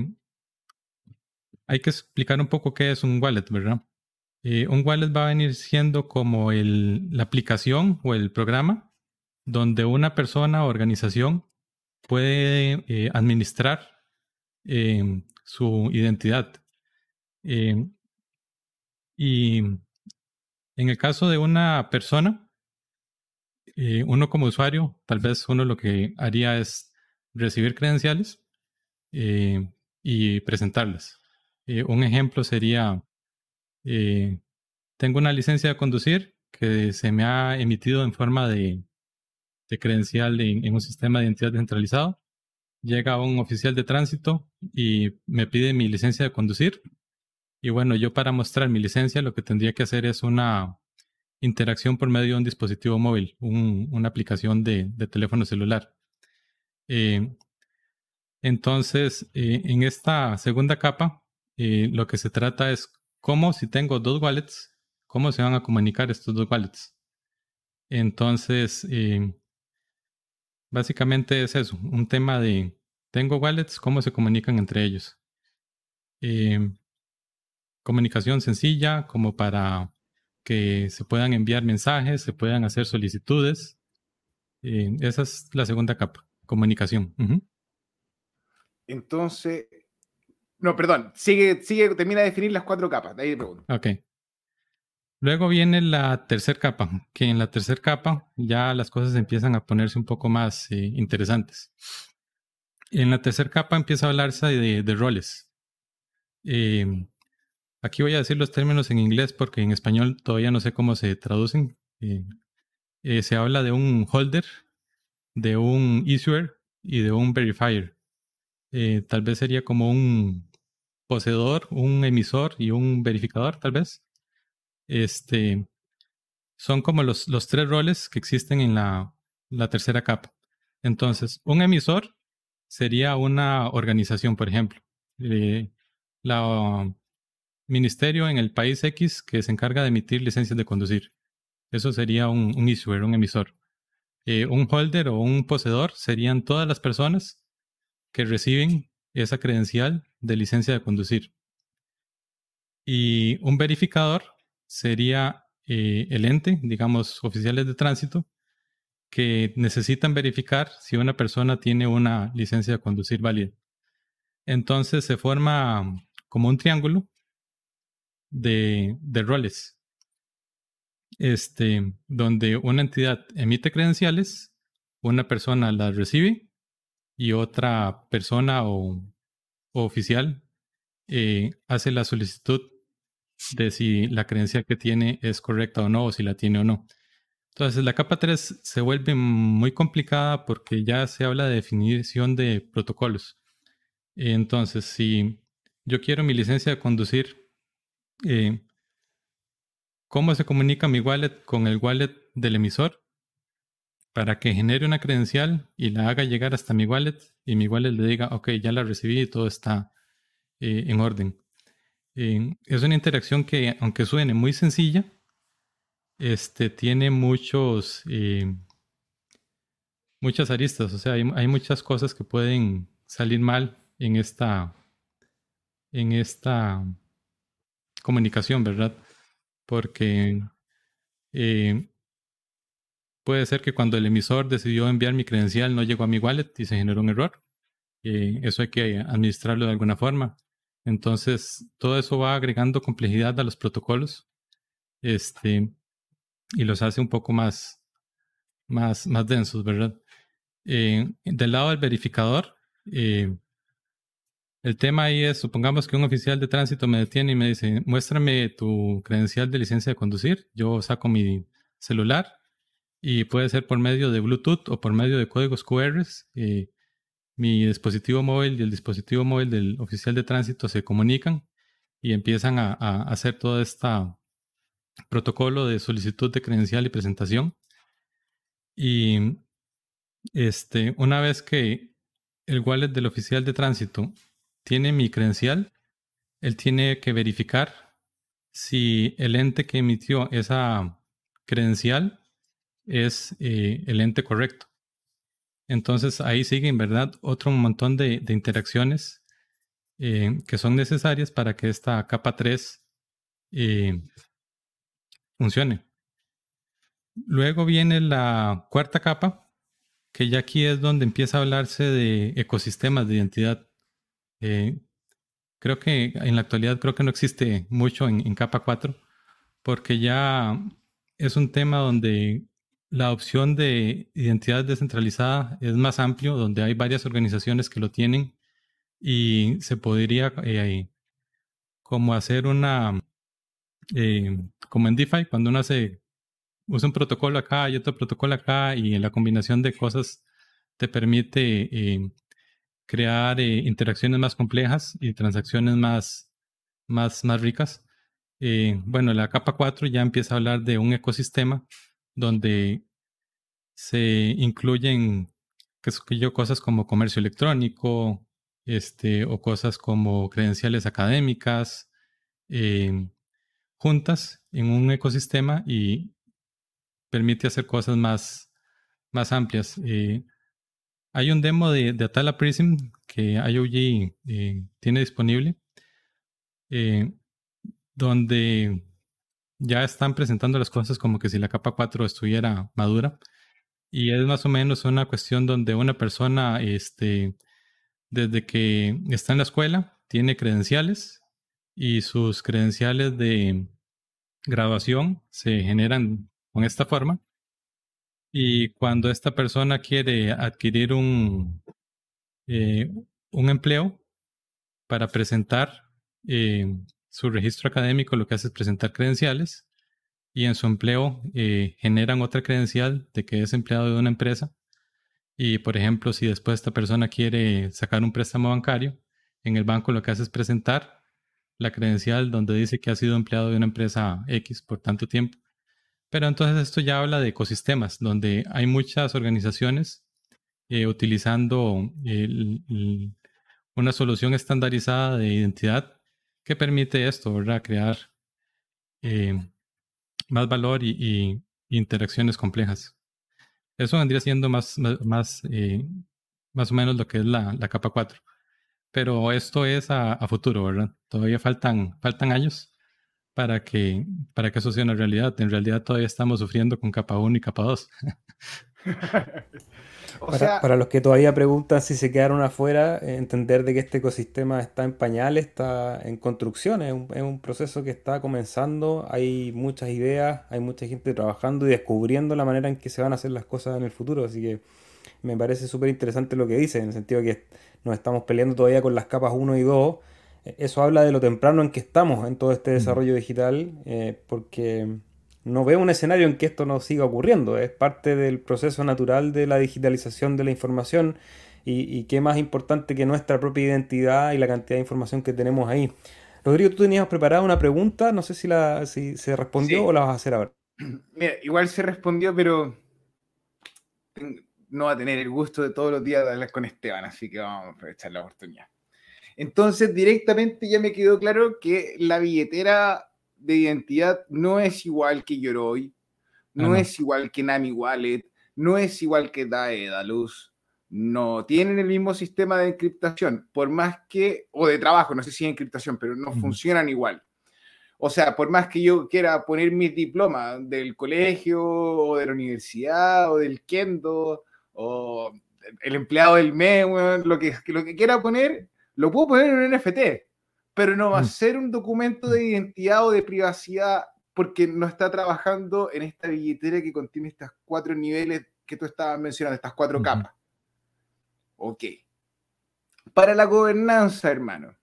hay que explicar un poco qué es un wallet, ¿verdad? Eh, un wallet va a venir siendo como la aplicación o el programa donde una persona o organización puede eh, administrar em, su identidad. Em, y en el caso de una persona, eh, uno como usuario, tal vez uno lo que haría es recibir credenciales y presentarlas. Eh, un ejemplo sería, eh, tengo una licencia de conducir que se me ha emitido en forma de, credencial en, un sistema de identidad centralizado. Llega un oficial de tránsito y me pide mi licencia de conducir. Y bueno, yo para mostrar mi licencia lo que tendría que hacer es una interacción por medio de un dispositivo móvil, una aplicación de, teléfono celular. Eh, entonces, en esta segunda capa y lo que se trata es cómo si tengo dos wallets, cómo se van a comunicar estos dos wallets. Entonces, eh, básicamente es eso, un tema de, tengo wallets, cómo se comunican entre ellos. Eh, comunicación sencilla, como para que se puedan enviar mensajes, se puedan hacer solicitudes. Eh, esa es la segunda capa, comunicación. Entonces, no, perdón, sigue, sigue, termina de definir las cuatro capas, de ahí pregunto. Ok. Luego viene la tercera capa, que en la tercera capa ya las cosas empiezan a ponerse un poco más eh, interesantes. En la tercera capa empieza a hablarse de, roles. Em, aquí voy a decir los términos en inglés porque en español todavía no sé cómo se traducen. Eh, eh, se habla de un holder, de un issuer y de un verifier. tal vez sería como un poseedor, un emisor y un verificador, tal vez. Este, son como los, los tres roles que existen en la, tercera capa. Entonces, un emisor sería una organización, por ejemplo. Eh, la ministerio en el país X que se encarga de emitir licencias de conducir. Eso sería un, un issuer, un emisor. Eh, un holder o un poseedor serían todas las personas que reciben esa credencial de licencia de conducir. Y un verificador sería eh, el ente, digamos, oficiales de tránsito, que necesitan verificar si una persona tiene una licencia de conducir válida. Entonces se forma como un triángulo de, de roles, este, donde una entidad emite credenciales, una persona las recibe y otra persona o, oficial eh, hace la solicitud de si la creencia que tiene es correcta o no, o si la tiene o no. Entonces, la capa 3 se vuelve muy complicada porque ya se habla de definición de protocolos. Entonces, si yo quiero mi licencia de conducir, eh, ¿cómo se comunica mi wallet con el wallet del emisor? Para que genere una credencial y la haga llegar hasta mi wallet y mi wallet le diga, ok, ya la recibí y todo está eh, en orden. Eh, es una interacción que, aunque suene muy sencilla, este, tiene muchos, eh, muchas aristas, o sea, hay, muchas cosas que pueden salir mal en esta, en esta comunicación, ¿verdad? Porque eh, puede ser que cuando el emisor decidió enviar mi credencial no llegó a mi wallet y se generó un error. Eh, eso hay que administrarlo de alguna forma. Entonces, todo eso va agregando complejidad a los protocolos. Este, y los hace un poco más, más, más densos, ¿verdad? Eh, del lado del verificador, eh, el tema ahí es, supongamos que un oficial de tránsito me detiene y me dice, muéstrame tu credencial de licencia de conducir. Yo saco mi celular y puede ser por medio de Bluetooth o por medio de códigos QR. Eh, mi dispositivo móvil y el dispositivo móvil del oficial de tránsito se comunican y empiezan a, a hacer toda esta protocolo de solicitud de credencial y presentación. Y este, una vez que el wallet del oficial de tránsito tiene mi credencial, él tiene que verificar si el ente que emitió esa credencial es eh, el ente correcto. Entonces ahí sigue en verdad otro montón de, interacciones eh, que son necesarias para que esta capa 3 funcione. Luego viene la cuarta capa, que ya aquí es donde empieza a hablarse de ecosistemas de identidad. Eh, creo que en la actualidad creo que no existe mucho en, capa 4, porque ya es un tema donde la opción de identidad descentralizada es más amplio, donde hay varias organizaciones que lo tienen y se podría eh, como hacer una eh, como en DeFi, cuando uno hace, usa un protocolo acá y otro protocolo acá y la combinación de cosas te permite eh, crear eh, interacciones más complejas y transacciones más, más, más ricas. bueno, la capa 4 ya empieza a hablar de un ecosistema donde se incluyen cosas como comercio electrónico, este, o cosas como credenciales académicas, eh, juntas en un ecosistema y permite hacer cosas más, más amplias. Eh, hay un demo de, Atala Prism que IOG eh, tiene disponible, eh, donde ya están presentando las cosas como que si la capa 4 estuviera madura. Y es más o menos una cuestión donde una persona, este, desde que está en la escuela, tiene credenciales y sus credenciales de graduación se generan con esta forma. Y cuando esta persona quiere adquirir un, eh, un empleo para presentar eh, su registro académico, lo que hace es presentar credenciales y en su empleo eh, generan otra credencial de que es empleado de una empresa. Y por ejemplo, si después esta persona quiere sacar un préstamo bancario, en el banco lo que hace es presentar la credencial donde dice que ha sido empleado de una empresa X por tanto tiempo. Pero entonces esto ya habla de ecosistemas, donde hay muchas organizaciones eh, utilizando una solución estandarizada de identidad que permite esto, ¿verdad? Crear eh, más valor y, interacciones complejas. Eso vendría siendo más, más, eh, más, o menos lo que es la, capa 4. Pero esto es a, a, futuro, ¿verdad? Todavía faltan, faltan años para que, para que eso sea una realidad. En realidad todavía estamos sufriendo con capa 1 y capa 2. para, los que todavía preguntan si se quedaron afuera, entender de que este ecosistema está en pañales, está en construcción, es un, proceso que está comenzando, hay muchas ideas, hay mucha gente trabajando y descubriendo la manera en que se van a hacer las cosas en el futuro, así que me parece súper interesante lo que dice, en el sentido de que nos estamos peleando todavía con las capas 1 y 2 eso habla de lo temprano en que estamos en todo este desarrollo digital, eh, porque no veo un escenario en que esto no siga ocurriendo. Es parte del proceso natural de la digitalización de la información y, qué más importante que nuestra propia identidad y la cantidad de información que tenemos ahí. Rodrigo, tú tenías preparada una pregunta, no sé si, la, si se respondió o la vas a hacer ahora. Mira, igual se respondió, pero no va a tener el gusto de todos los días de hablar con Esteban, así que vamos a aprovechar la oportunidad. Entonces, directamente ya me quedó claro que la billetera de identidad no es igual que Yoroi, no, es igual que Nami Wallet, no es igual que Daedalus, no tienen el mismo sistema de encriptación, por más que, o de trabajo, no sé si es encriptación, pero no funcionan igual. O sea, por más que yo quiera poner mis diplomas del colegio o de la universidad o del Kendo o el empleado del mes, lo, que, lo que quiera poner, lo puedo poner en un NFT, pero no va a mm. ser un documento de identidad o de privacidad porque no está trabajando en esta billetera que contiene estos cuatro niveles que tú estabas mencionando, estas cuatro capas. Ok. Para la gobernanza, hermano,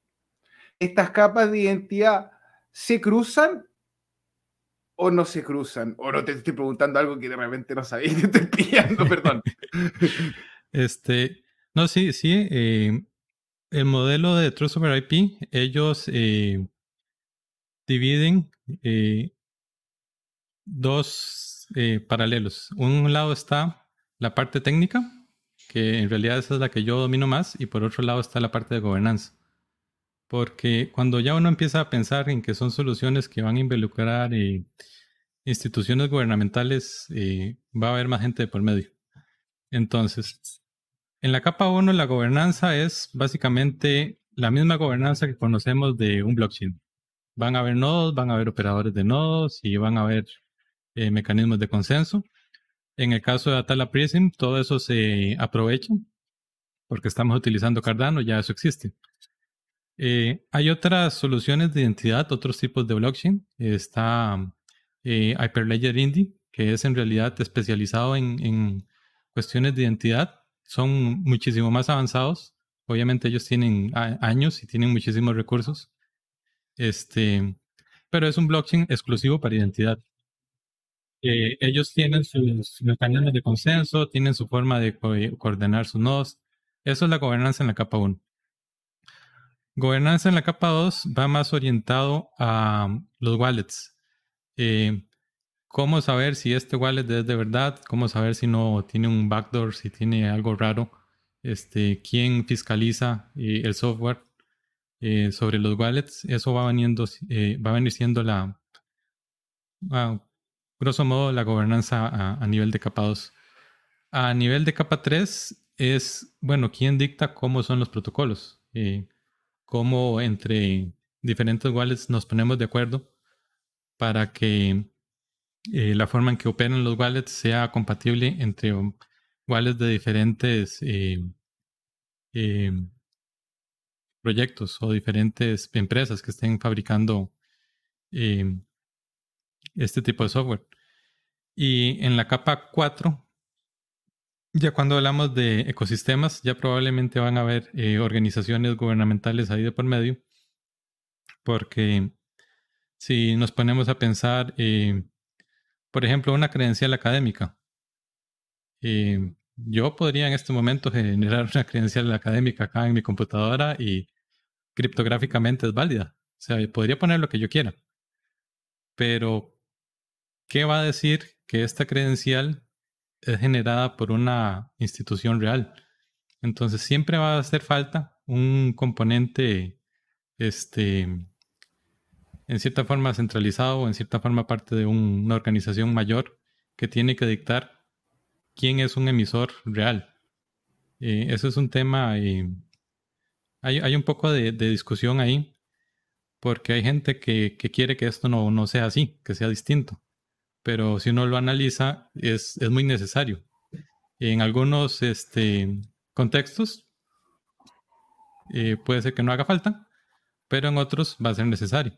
estas capas de identidad se cruzan o no se cruzan? O no te estoy preguntando algo que de repente no sabía te estoy pillando, perdón. Este, no, sí, sí. Eh, el modelo de Trust over IP, ellos eh, dividen eh, dos eh, paralelos. Un lado está la parte técnica, que en realidad esa es la que yo domino más, y por otro lado está la parte de gobernanza. Porque cuando ya uno empieza a pensar en que son soluciones que van a involucrar instituciones gubernamentales, va a haber más gente de por medio. Entonces, en la capa 1, la gobernanza es básicamente la misma gobernanza que conocemos de un blockchain. Van a haber nodos, van a haber operadores de nodos y van a haber eh, mecanismos de consenso. En el caso de Atala Prism, todo eso se aprovecha porque estamos utilizando Cardano, ya eso existe. Eh, hay otras soluciones de identidad, otros tipos de blockchain. Está eh, Hyperledger Indy, que es en realidad especializado en cuestiones de identidad son muchísimo más avanzados. Obviamente ellos tienen años y tienen muchísimos recursos. Este, pero es un blockchain exclusivo para identidad. Eh, ellos tienen sus mecanismos de consenso, tienen su forma de coordinar sus nodos. Eso es la gobernanza en la capa 1. Gobernanza en la capa 2 va más orientado a los wallets. Eh, cómo saber si este wallet es de verdad, cómo saber si no tiene un backdoor, si tiene algo raro, este, quién fiscaliza eh, el software eh, sobre los wallets, eso va, veniendo, eh, va a venir siendo la, grosso modo, la gobernanza a, nivel de capa 2. A nivel de capa 3 es, bueno, quién dicta cómo son los protocolos, cómo entre diferentes wallets nos ponemos de acuerdo para que eh, la forma en que operan los wallets sea compatible entre wallets de diferentes eh, eh, proyectos o diferentes empresas que estén fabricando este tipo de software. Y en la capa 4, ya cuando hablamos de ecosistemas, ya probablemente van a haber organizaciones gubernamentales ahí de por medio, porque si nos ponemos a pensar por ejemplo, una credencial académica. Eh, yo podría en este momento generar una credencial académica acá en mi computadora y criptográficamente es válida. O sea, podría poner lo que yo quiera. Pero, ¿qué va a decir que esta credencial es generada por una institución real. Entonces siempre va a hacer falta un componente, este, en cierta forma centralizado o en cierta forma parte de una organización mayor que tiene que dictar quién es un emisor real. Eh, eso es un tema, eh, hay, un poco de, discusión ahí, porque hay gente que, quiere que esto no, no, sea así, que sea distinto. Pero si uno lo analiza, es, es muy necesario. En algunos este, contextos eh, puede ser que no haga falta, pero en otros va a ser necesario.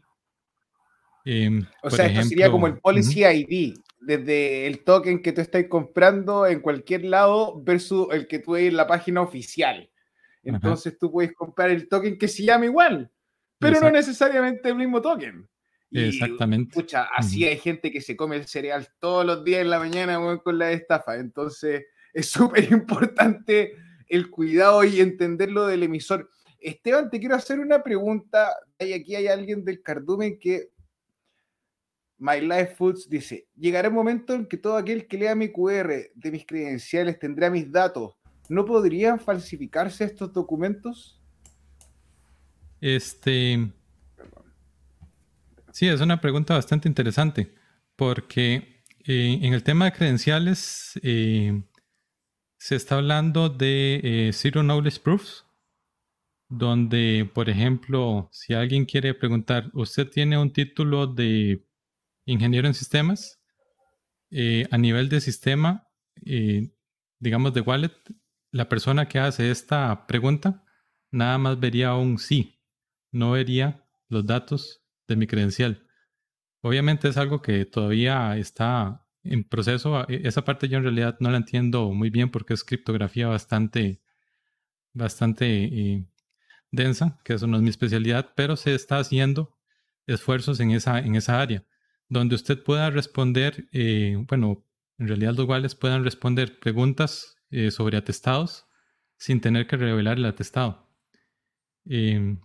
Em, o sea, esto sería como el Policy ID, desde el token que tú estás comprando en cualquier lado versus el que tú ves en la página oficial. Entonces tú puedes comprar el token que se llama igual, pero no necesariamente el mismo token. Exactamente. Pucha, así hay gente que se come el cereal todos los días en la mañana con la estafa. Entonces es súper importante el cuidado y entenderlo del emisor. Esteban, te quiero hacer una pregunta. Aquí hay alguien del cardumen que My Life Foods dice, llegará un momento en que todo aquel que lea mi QR de mis credenciales tendrá mis datos. ¿No podrían falsificarse estos documentos? Este... Sí, es una pregunta bastante interesante, porque eh, en el tema de credenciales, eh, se está hablando de eh, Zero Knowledge Proofs, donde, por ejemplo, si alguien quiere preguntar, ¿usted tiene un título de ingeniero en sistemas? Eh, a nivel de sistema, eh, digamos de wallet, la persona que hace esta pregunta nada más vería un sí, no vería los datos de mi credencial. Obviamente es algo que todavía está en proceso. E, esa parte yo en realidad no la entiendo muy bien porque es criptografía bastante, bastante eh, densa, que eso no es mi especialidad, pero se está haciendo esfuerzos en esa, en esa área, donde usted pueda responder, eh, bueno, en realidad los iguales puedan responder preguntas eh, sobre atestados sin tener que revelar el atestado. Em,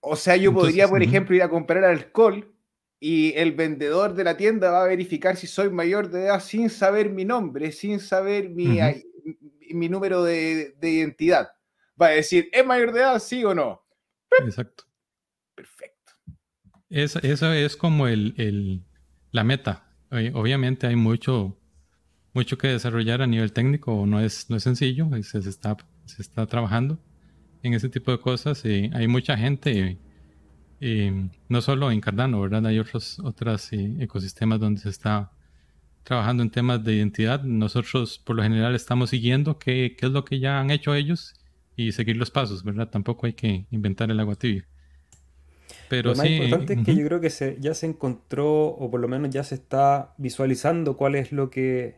o sea, yo podría, por ejemplo, ir a comprar alcohol y el vendedor de la tienda va a verificar si soy mayor de edad sin saber mi nombre, sin saber mi, mi número de, identidad. Va a decir, ¿es mayor de edad, sí o no? Exacto. Perfecto. Eso, eso es como el, la meta. Obviamente hay mucho, mucho que desarrollar a nivel técnico, no es, no es sencillo, se, está, se está trabajando en ese tipo de cosas. y hay mucha gente no solo en Cardano, ¿verdad? Hay otros, otros eh, ecosistemas donde se está trabajando en temas de identidad. Nosotros por lo general estamos siguiendo qué, qué es lo que ya han hecho ellos y seguir los pasos, ¿verdad? Tampoco hay que inventar el agua tibia. Pero lo más importante es que yo creo que se, ya se encontró, o por lo menos ya se está visualizando cuál es lo que,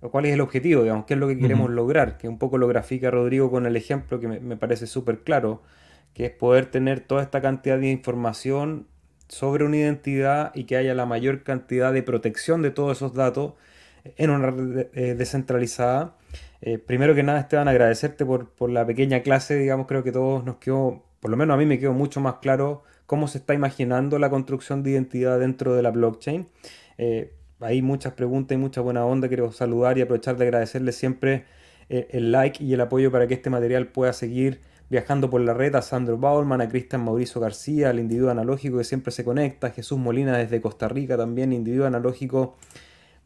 cuál es el objetivo, digamos, qué es lo que queremos lograr, que un poco lo grafica Rodrigo con el ejemplo que me, me parece súper claro que es poder tener toda esta cantidad de información sobre una identidad y que haya la mayor cantidad de protección de todos esos datos en una red eh, descentralizada. Eh, primero que nada, Esteban, agradecerte por, por, la pequeña clase, digamos, creo que todos nos quedó, por lo menos a mí me quedó mucho más claro cómo se está imaginando la construcción de identidad dentro de la blockchain. Eh, hay muchas preguntas y mucha buena onda, quiero saludar y aprovechar de agradecerles siempre el like y el apoyo para que este material pueda seguir viajando por la red a Sandro Bauman, a Cristian Mauricio García, al individuo analógico que siempre se conecta, Jesús Molina desde Costa Rica también, individuo analógico.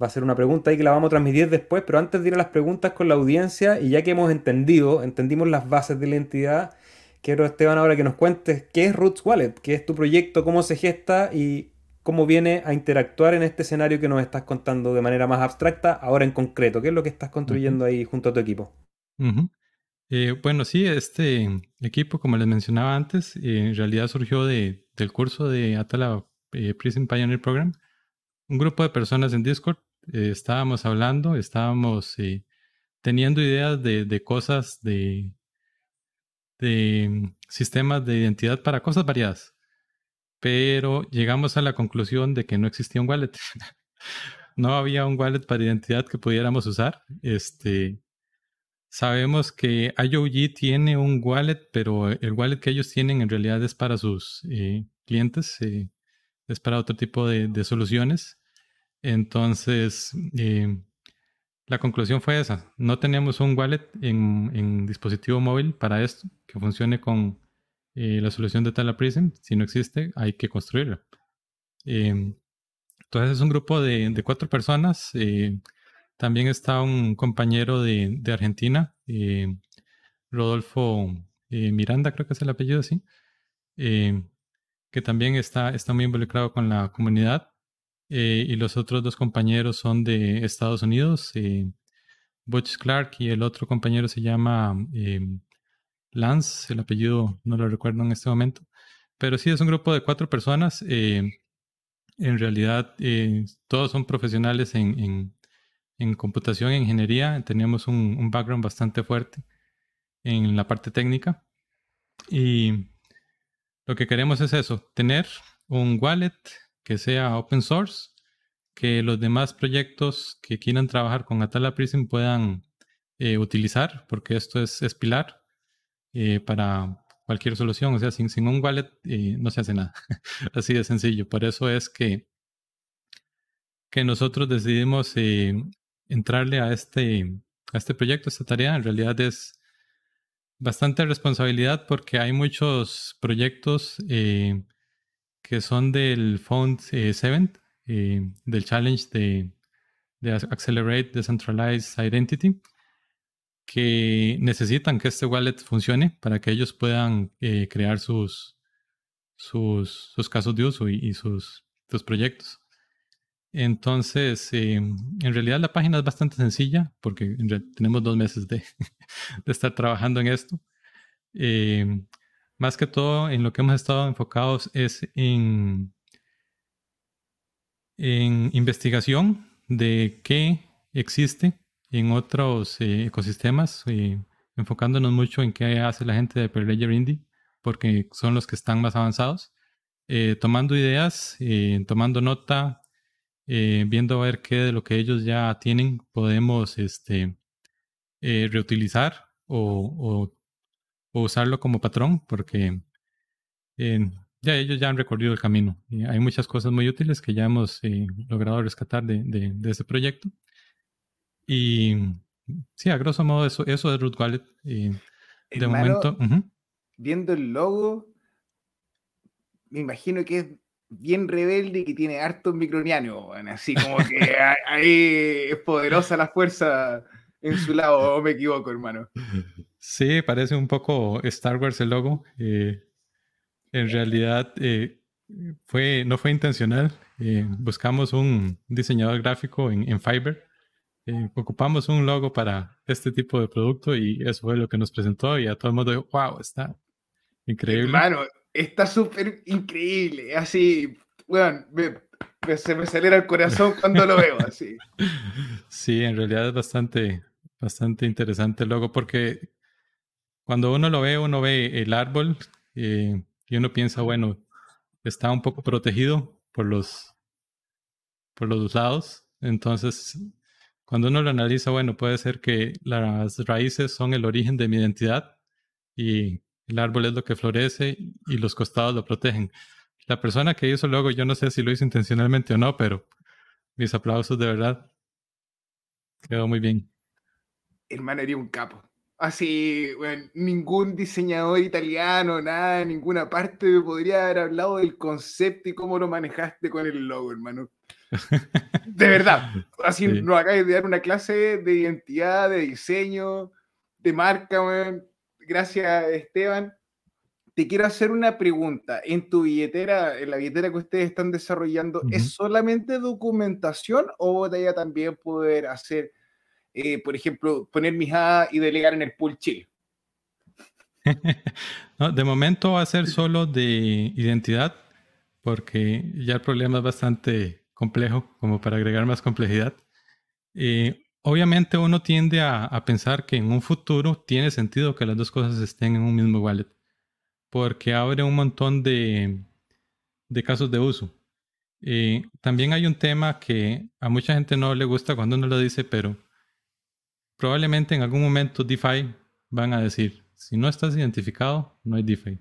Va a ser una pregunta ahí que la vamos a transmitir después, pero antes de ir a las preguntas con la audiencia, y ya que hemos entendido, entendimos las bases de la entidad, quiero Esteban ahora que nos cuentes qué es Roots Wallet, qué es tu proyecto, cómo se gesta y cómo viene a interactuar en este escenario que nos estás contando de manera más abstracta, ahora en concreto. ¿Qué es lo que estás construyendo ahí junto a tu equipo? Eh, bueno, sí, este equipo, como les mencionaba antes, eh, en realidad surgió de, del curso de Atala eh, Prison Pioneer Program. Un grupo de personas en Discord estábamos hablando, estábamos teniendo ideas de, de cosas, de, de mm, sistemas de identidad para cosas variadas. Pero llegamos a la conclusión de que no existía un wallet. no había un wallet para identidad que pudiéramos usar. Este, Sabemos que IOG tiene un wallet, pero el wallet que ellos tienen en realidad es para sus eh, clientes, eh, es para otro tipo de, soluciones. Entonces, eh, la conclusión fue esa. No tenemos un wallet en, dispositivo móvil para esto, que funcione con eh, la solución de Tala Prism. Si no existe, hay que construirlo. Em, entonces es un grupo de, cuatro personas. Eh, también está un compañero de, Argentina, eh, Rodolfo Miranda, creo que es el apellido así, que también está, está muy involucrado con la comunidad. Eh, y los otros dos compañeros son de Estados Unidos, eh, Butch Clark y el otro compañero se llama eh, Lance, el apellido no lo recuerdo en este momento, pero sí es un grupo de cuatro personas. en realidad todos son profesionales en, computación e ingeniería, tenemos un, un background bastante fuerte en la parte técnica y lo que queremos es eso, tener un wallet que sea open source, que los demás proyectos que quieran trabajar con Atala Prism puedan eh, utilizar, porque esto es, es pilar eh, para cualquier solución. O sea, sin, sin un wallet eh, no se hace nada. Así de sencillo. Por eso es que, que nosotros decidimos entrarle a este, a este proyecto, a esta tarea. En realidad es bastante responsabilidad porque hay muchos proyectos que son del Fund 7, eh, del Challenge de, Accelerate Decentralized Identity, que necesitan que este wallet funcione para que ellos puedan eh, crear sus, sus, casos de uso y, sus, sus, proyectos. Entonces, eh, en realidad la página es bastante sencilla porque tenemos dos meses de, de estar trabajando en esto. Más que todo, en lo que hemos estado enfocados es en, investigación de qué existe en otros eh, ecosistemas, eh, enfocándonos mucho en qué hace la gente de Perlayer Indie, porque son los que están más avanzados, eh, tomando ideas, tomando nota, viendo a ver qué de lo que ellos ya tienen podemos este, reutilizar o, o usarlo como patrón porque eh, ya ellos ya han recorrido el camino. Y hay muchas cosas muy útiles que ya hemos eh, logrado rescatar de, de, ese proyecto. Y sí, a grosso modo eso, eso es Root Wallet. de momento... Viendo el logo, me imagino que es bien rebelde y que tiene harto microniano, así como que ahí es poderosa la fuerza en su lado, o me equivoco, hermano. Sí, parece un poco Star Wars el logo. Eh, en realidad eh, fue, no fue intencional. Eh, buscamos un diseñador gráfico en, en Fiverr. ocupamos un logo para este tipo de producto y eso fue lo que nos presentó y a todo el mundo dijo, wow, está increíble. Hermano, está súper increíble. Así, bueno, se me acelera el corazón cuando lo veo así. Sí, en realidad es bastante, bastante interesante el logo porque cuando uno lo ve, uno ve el árbol eh, y uno piensa, bueno, está un poco protegido por los, por los lados. Entonces, cuando uno lo analiza, bueno, puede ser que las raíces son el origen de mi identidad y el árbol es lo que florece y los costados lo protegen. La persona que hizo el logo, yo no sé si lo hizo intencionalmente o no, pero mis aplausos de verdad. Quedó muy bien. Hermano, era un capo. Así, bueno, ningún diseñador italiano, nada, ninguna parte podría haber hablado del concepto y cómo lo manejaste con el logo, hermano. De verdad. Así nos acabas de dar una clase de identidad, de diseño, de marca, Gracias, Esteban. Te quiero hacer una pregunta. En tu billetera, en la billetera que ustedes están desarrollando, ¿es solamente documentación o vos también poder hacer eh, por ejemplo, poner mis A y delegar en el pool Chile? de momento va a ser solo de identidad, porque ya el problema es bastante complejo como para agregar más complejidad. Eh, obviamente uno tiende a, pensar que en un futuro tiene sentido que las dos cosas estén en un mismo wallet, porque abre un montón de, de casos de uso. Eh, también hay un tema que a mucha gente no le gusta cuando uno lo dice, pero probablemente en algún momento DeFi van a decir, si no estás identificado, no hay DeFi.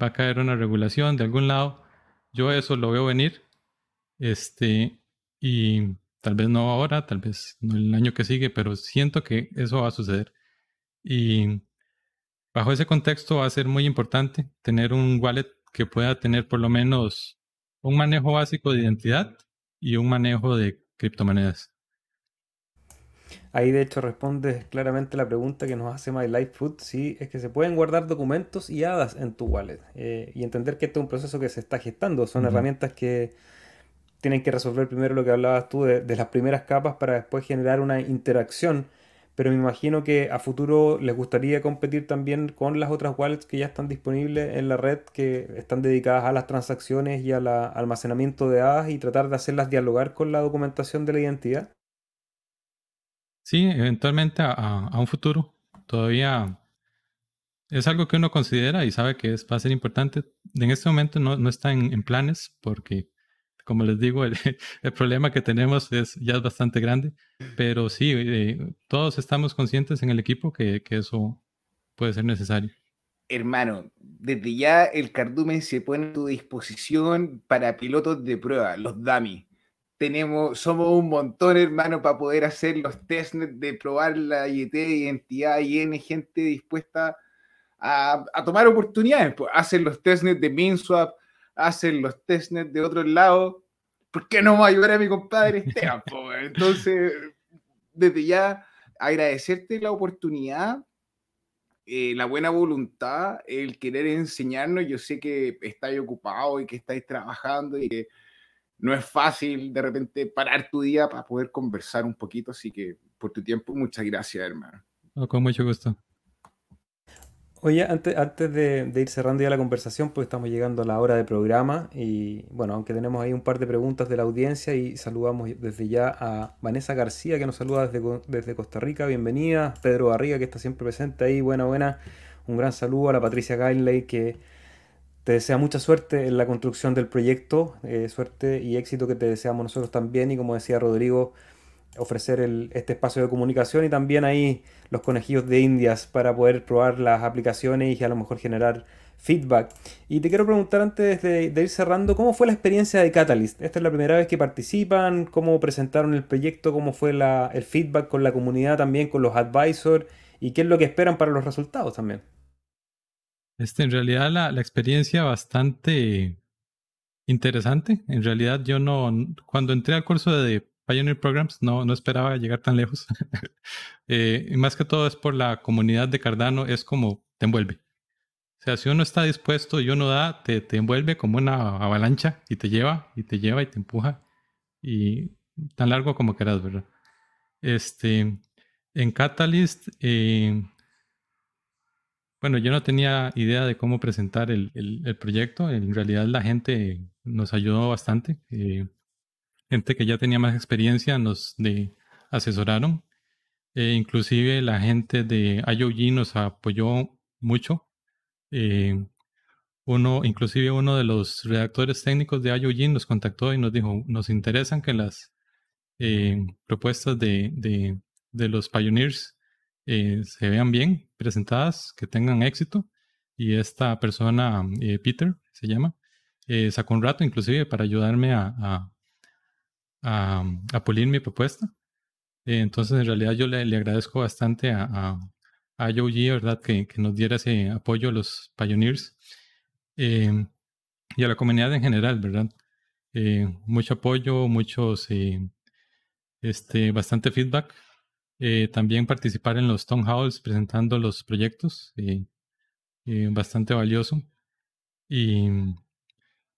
Va a caer una regulación de algún lado. Yo eso lo veo venir. Este, y tal vez no ahora, tal vez no el año que sigue, pero siento que eso va a suceder. Y bajo ese contexto va a ser muy importante tener un wallet que pueda tener por lo menos un manejo básico de identidad y un manejo de criptomonedas. Ahí de hecho responde claramente la pregunta que nos hace My Life Food, si es que se pueden guardar documentos y hadas en tu wallet eh, y entender que este es un proceso que se está gestando, son herramientas que tienen que resolver primero lo que hablabas tú de, de, las primeras capas para después generar una interacción, pero me imagino que a futuro les gustaría competir también con las otras wallets que ya están disponibles en la red, que están dedicadas a las transacciones y al almacenamiento de hadas y tratar de hacerlas dialogar con la documentación de la identidad. Sí, eventualmente a, un futuro. Todavía es algo que uno considera y sabe que es, va a ser importante. En este momento no, no está en, planes porque, como les digo, el, problema que tenemos es, ya es bastante grande. Pero sí, eh, todos estamos conscientes en el equipo que, que eso puede ser necesario. Hermano, desde ya el cardumen se pone a tu disposición para pilotos de prueba, los dummy tenemos, somos un montón, hermano, para poder hacer los testnets de probar la IET de identidad y N gente dispuesta a, tomar oportunidades. Pues, hacen los testnets de MinSwap, hacen los testnets de otros lados. ¿Por qué no va a ayudar a mi compadre Esteban? Entonces, desde ya, agradecerte la oportunidad, eh, la buena voluntad, el querer enseñarnos. Yo sé que estáis ocupados y que estáis trabajando y que no es fácil de repente parar tu día para poder conversar un poquito, así que por tu tiempo, muchas gracias, hermano. con mucho gusto. Oye, antes, antes de, ir cerrando ya la conversación, pues estamos llegando a la hora de programa y bueno, aunque tenemos ahí un par de preguntas de la audiencia y saludamos desde ya a Vanessa García que nos saluda desde, desde Costa Rica, bienvenida, Pedro Barriga que está siempre presente ahí, buena, buena, un gran saludo a la Patricia Gainley que te desea mucha suerte en la construcción del proyecto, eh, suerte y éxito que te deseamos nosotros también y como decía Rodrigo, ofrecer este espacio de comunicación y también ahí los conejillos de indias para poder probar las aplicaciones y a lo mejor generar feedback. Y te quiero preguntar antes de, ir cerrando, ¿cómo fue la experiencia de Catalyst? Esta es la primera vez que participan, cómo presentaron el proyecto, cómo fue el feedback con la comunidad también, con los advisors y qué es lo que esperan para los resultados también. Este, en realidad la, la experiencia bastante interesante. En realidad yo no, cuando entré al curso de Pioneer Programs no, no esperaba llegar tan lejos. eh, y más que todo es por la comunidad de Cardano, es como te envuelve. O sea, si uno está dispuesto y uno da, te, te envuelve como una avalancha y te lleva y te lleva y te empuja. Y tan largo como quieras, ¿verdad? Este, en Catalyst, eh, bueno, yo no tenía idea de cómo presentar el, proyecto. En realidad la gente nos ayudó bastante. Eh, gente que ya tenía más experiencia nos asesoraron. E inclusive la gente de IOG nos apoyó mucho. Eh, uno, inclusive uno de los redactores técnicos de IOG nos contactó y nos dijo, nos interesan que las eh, propuestas de, de, de los pioneers eh, se vean bien presentadas, que tengan éxito. Y esta persona, eh, Peter, se llama, eh, sacó un rato inclusive para ayudarme a, a, pulir mi propuesta. entonces, en realidad yo le, agradezco bastante a, a, ¿verdad? Que, que, nos diera ese apoyo a los pioneers y a la comunidad en general, ¿verdad? mucho apoyo, muchos, este, bastante feedback eh, también participar en los town halls presentando los proyectos, eh, eh, bastante valioso. Y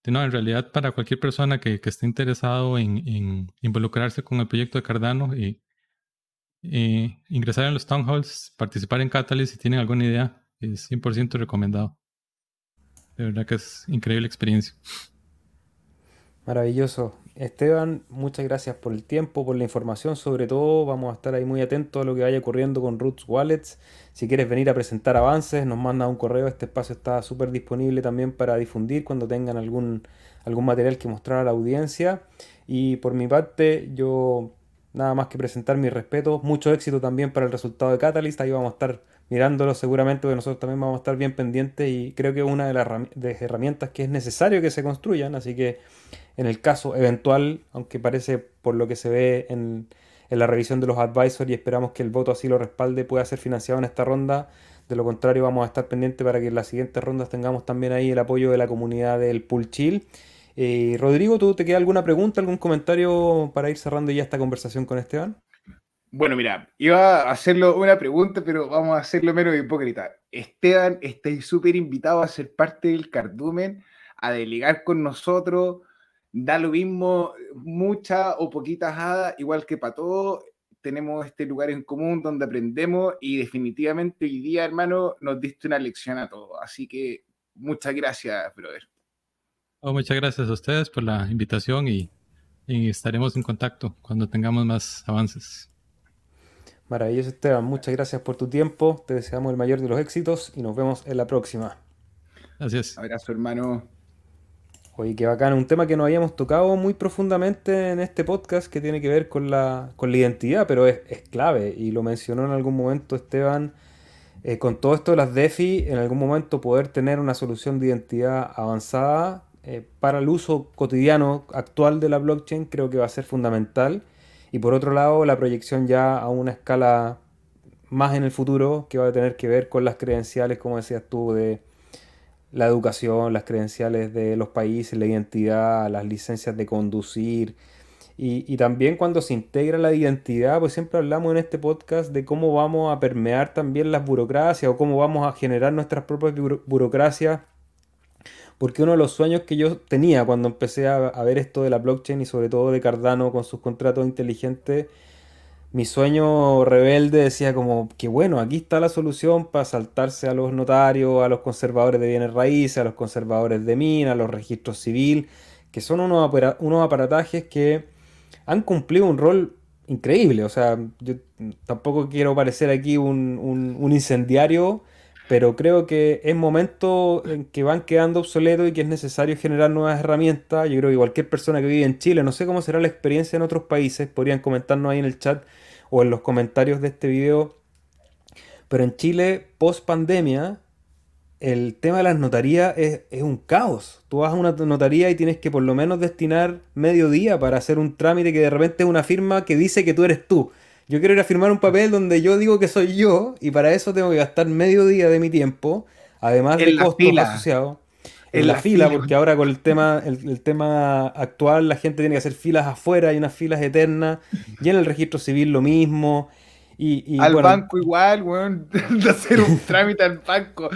no, en realidad para cualquier persona que, que esté interesado en, involucrarse con el proyecto de Cardano, ingresar en los town halls, participar en Catalyst si tienen alguna idea, es 100% recomendado. De verdad que es increíble experiencia. Maravilloso. Esteban, muchas gracias por el tiempo, por la información, sobre todo vamos a estar ahí muy atentos a lo que vaya ocurriendo con Roots Wallets. Si quieres venir a presentar avances, nos manda un correo, este espacio está súper disponible también para difundir cuando tengan algún, algún material que mostrar a la audiencia. Y por mi parte, yo nada más que presentar mi respeto. Mucho éxito también para el resultado de Catalyst. Ahí vamos a estar mirándolo seguramente, porque nosotros también vamos a estar bien pendientes y creo que es una de las herramientas que es necesario que se construyan. Así que en el caso eventual, aunque parece por lo que se ve en, la revisión de los advisors y esperamos que el voto así lo respalde, pueda ser financiado en esta ronda. De lo contrario, vamos a estar pendientes para que en las siguientes rondas tengamos también ahí el apoyo de la comunidad del Pool Chill. Eh, Rodrigo, ¿tú te queda alguna pregunta, algún comentario para ir cerrando ya esta conversación con Esteban? Bueno, mira, iba a hacerlo una pregunta, pero vamos a hacerlo menos hipócrita. Esteban, estáis súper invitado a ser parte del cardumen, a delegar con nosotros. Da lo mismo, mucha o poquitas hadas, igual que para todos tenemos este lugar en común donde aprendemos y definitivamente hoy día, hermano, nos diste una lección a todos. Así que muchas gracias, brother. Oh, muchas gracias a ustedes por la invitación y, estaremos en contacto cuando tengamos más avances. Maravilloso, Esteban. Muchas gracias por tu tiempo. Te deseamos el mayor de los éxitos y nos vemos en la próxima. Gracias. Abrazo, hermano. Oye, qué bacán, un tema que nos habíamos tocado muy profundamente en este podcast que tiene que ver con la, con la identidad, pero es, clave y lo mencionó en algún momento Esteban, eh, con todo esto de las DeFi, en algún momento poder tener una solución de identidad avanzada eh, para el uso cotidiano actual de la blockchain creo que va a ser fundamental. Y por otro lado, la proyección ya a una escala más en el futuro que va a tener que ver con las credenciales, como decías tú, de la educación, las credenciales de los países, la identidad, las licencias de conducir. Y, también cuando se integra la identidad, pues siempre hablamos en este podcast de cómo vamos a permear también las burocracias o cómo vamos a generar nuestras propias burocracias. Porque uno de los sueños que yo tenía cuando empecé a, a ver esto de la blockchain y sobre todo de Cardano con sus contratos inteligentes mi sueño rebelde decía como que bueno, aquí está la solución para saltarse a los notarios, a los conservadores de bienes raíces, a los conservadores de minas, a los registros civil, que son unos, unos aparatajes que han cumplido un rol increíble. O sea, yo tampoco quiero parecer aquí un, un, incendiario, pero creo que es momento en que van quedando obsoletos y que es necesario generar nuevas herramientas. Yo creo que cualquier persona que vive en Chile, no sé cómo será la experiencia en otros países, podrían comentarnos ahí en el chat o en los comentarios de este video. Pero en Chile, post pandemia, el tema de las notarías es, un caos. Tú vas a una notaría y tienes que por lo menos destinar medio día para hacer un trámite que de repente es una firma que dice que tú eres tú. Yo quiero ir a firmar un papel donde yo digo que soy yo y para eso tengo que gastar medio día de mi tiempo, además de costos asociados en la, fila, porque ahora con el tema, el, tema actual la gente tiene que hacer filas afuera, hay unas filas eternas, y en el registro civil lo mismo. Y, al banco igual, weón, de hacer un trámite al banco.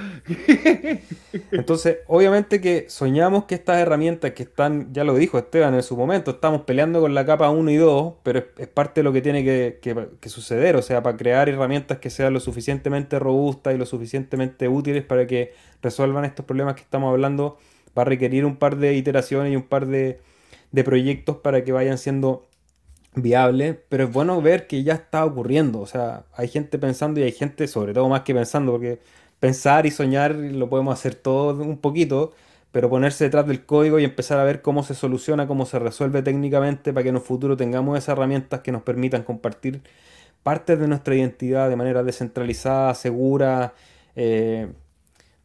Entonces, obviamente que soñamos que estas herramientas que están, ya lo dijo Esteban en su momento, estamos peleando con la capa 1 y 2, pero es, parte de lo que tiene que, que, suceder, o sea, para crear herramientas que sean lo suficientemente robustas y lo suficientemente útiles para que resuelvan estos problemas que estamos hablando, va a requerir un par de iteraciones y un par de, de proyectos para que vayan siendo viable, pero es bueno ver que ya está ocurriendo. O sea, hay gente pensando y hay gente, sobre todo más que pensando, porque pensar y soñar lo podemos hacer todo un poquito, pero ponerse detrás del código y empezar a ver cómo se soluciona, cómo se resuelve técnicamente para que en un futuro tengamos esas herramientas que nos permitan compartir partes de nuestra identidad de manera descentralizada, segura. Eh,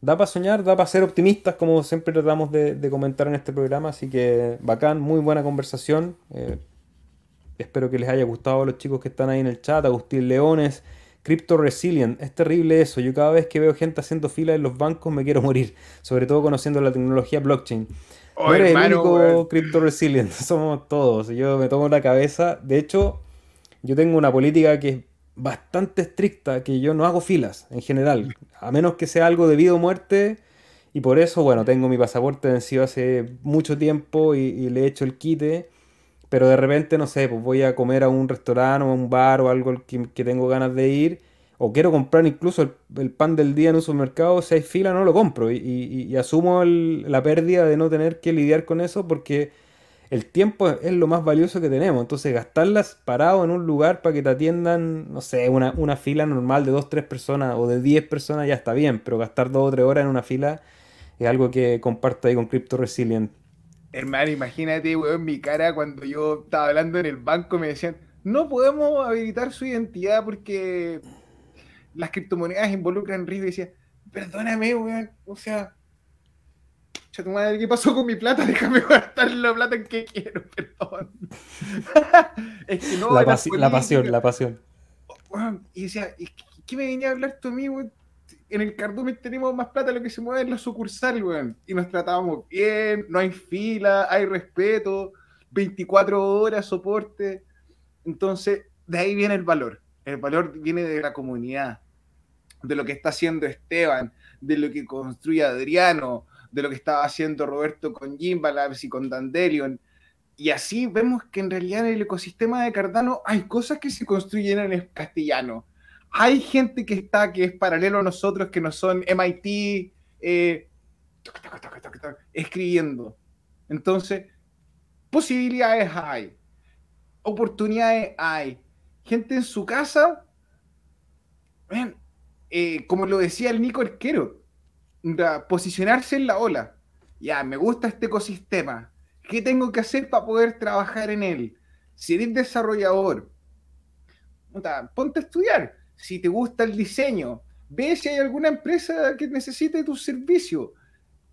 da para soñar, da para ser optimistas, como siempre tratamos de, comentar en este programa. Así que bacán, muy buena conversación. Eh, Espero que les haya gustado a los chicos que están ahí en el chat. Agustín Leones, Crypto Resilient. Es terrible eso. Yo cada vez que veo gente haciendo fila en los bancos me quiero morir. Sobre todo conociendo la tecnología blockchain. no eres el único Crypto Resilient. Somos todos. Yo me tomo la cabeza. De hecho, yo tengo una política que es bastante estricta, que yo no hago filas en general. A menos que sea algo de vida o muerte. Y por eso, bueno, tengo mi pasaporte vencido hace mucho tiempo y, y le he hecho el quite pero de repente, no sé, pues voy a comer a un restaurante o a un bar o algo que, tengo ganas de ir, o quiero comprar incluso el, pan del día en un supermercado, si hay fila no lo compro y, asumo la pérdida de no tener que lidiar con eso porque el tiempo es lo más valioso que tenemos, entonces gastarlas parado en un lugar para que te atiendan, no sé, una, una fila normal de 2, 3 personas o de 10 personas ya está bien, pero gastar 2 o 3 horas en una fila es algo que comparto ahí con Crypto Resilient. Hermano, imagínate, weón, mi cara cuando yo estaba hablando en el banco me decían, no podemos habilitar su identidad porque las criptomonedas involucran riesgo. Y decía, perdóname, weón, o sea, tu madre, ¿qué pasó con mi plata? Déjame gastar la plata en que quiero, perdón. es que no, la, la pasión, la pasión. y decía, ¿qué me venía a hablar tú a mí, weón? En el cardumen tenemos más plata de lo que se mueve en la sucursal, weón. Y nos tratábamos bien, no hay fila, hay respeto, 24 horas, soporte. Entonces, de ahí viene el valor. El valor viene de la comunidad, de lo que está haciendo Esteban, de lo que construye Adriano, de lo que estaba haciendo Roberto con Jimba Labs y con Dandelion. Y así vemos que en realidad en el ecosistema de Cardano hay cosas que se construyen en el castellano. Hay gente que está, que es paralelo a nosotros, que no son MIT, eh, escribiendo. Entonces, posibilidades hay, oportunidades hay. Gente en su casa, eh, como lo decía el Nico Arquero, posicionarse en la ola. Ya, me gusta este ecosistema. ¿Qué tengo que hacer para poder trabajar en él? Si eres desarrollador, ponte a estudiar. Si te gusta el diseño, ve si hay alguna empresa que necesite tu servicio.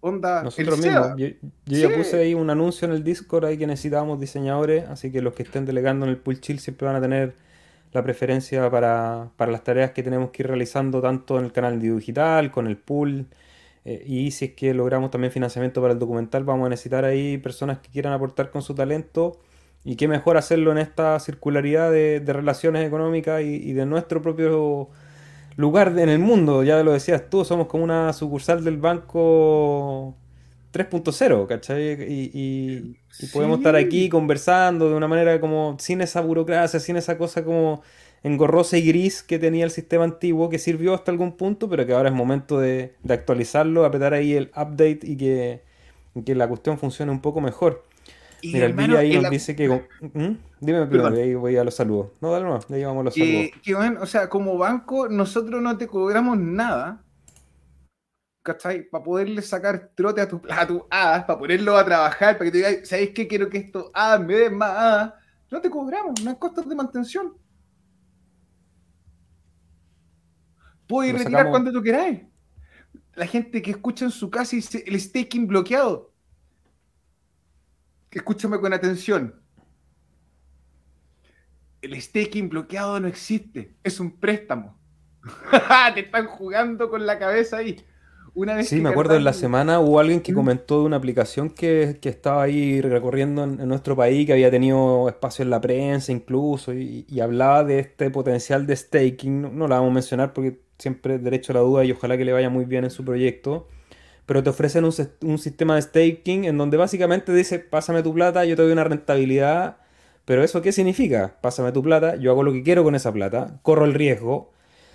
Onda, Nosotros mismos. Yo, ya puse ahí un anuncio en el Discord ahí que necesitábamos diseñadores, así que los que estén delegando en el pool chill siempre van a tener la preferencia para, para las tareas que tenemos que ir realizando tanto en el canal digital, con el pool eh, y si es que logramos también financiamiento para el documental, vamos a necesitar ahí personas que quieran aportar con su talento. Y qué mejor hacerlo en esta circularidad de, relaciones económicas y, de nuestro propio lugar en el mundo. Ya lo decías tú, somos como una sucursal del banco 3.0, ¿cachai? Y, podemos estar aquí conversando de una manera como sin esa burocracia, sin esa cosa como engorrosa y gris que tenía el sistema antiguo, que sirvió hasta algún punto, pero que ahora es momento de, actualizarlo, apretar ahí el update y que, que, la cuestión funcione un poco mejor. Y Mira, el ahí nos dice que... ¿Mm? Dime, pero ahí voy a los saludos. No, dale más, ahí vamos a los saludos. Que, bueno, o sea, como banco, nosotros no te cobramos nada, ¿cachai? Para poderle sacar trote a tu, a tu hadas, para ponerlo a trabajar, para que te digas, ¿sabéis qué? Quiero que esto hadas me dé más hadas. No te cobramos, no hay costos de mantención. Puedes retirar cuando tú queráis. La gente que escucha en su casa y dice el staking bloqueado. Escúchame con atención. El staking bloqueado no existe. Es un préstamo. Te están jugando con la cabeza ahí. Una vez sí, me acuerdo en la semana hubo alguien que comentó de una aplicación que, estaba ahí recorriendo en, nuestro país, que había tenido espacio en la prensa incluso, y, hablaba de este potencial de staking. No, no, la vamos a mencionar porque siempre derecho a la duda y ojalá que le vaya muy bien en su proyecto. Pero te ofrecen un, sistema de staking en donde básicamente dice, pásame tu plata, yo te doy una rentabilidad. Pero eso qué significa? Pásame tu plata, yo hago lo que quiero con esa plata, corro el riesgo.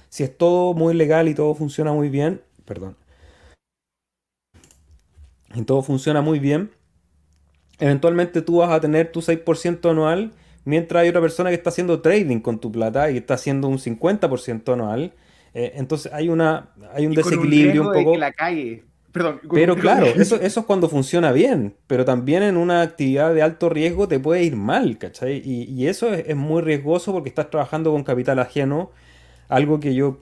Si es todo muy legal y todo funciona muy bien, perdón. Y todo funciona muy bien, eventualmente tú vas a tener tu 6% anual, mientras hay otra persona que está haciendo trading con tu plata y está haciendo un 50% anual eh, entonces hay, una, hay un desequilibrio un, poco. la calle. Pero claro, eso, eso es cuando funciona bien, pero también en una actividad de alto riesgo te puede ir mal, ¿cachai? Y, eso es, muy riesgoso porque estás trabajando con capital ajeno, algo que yo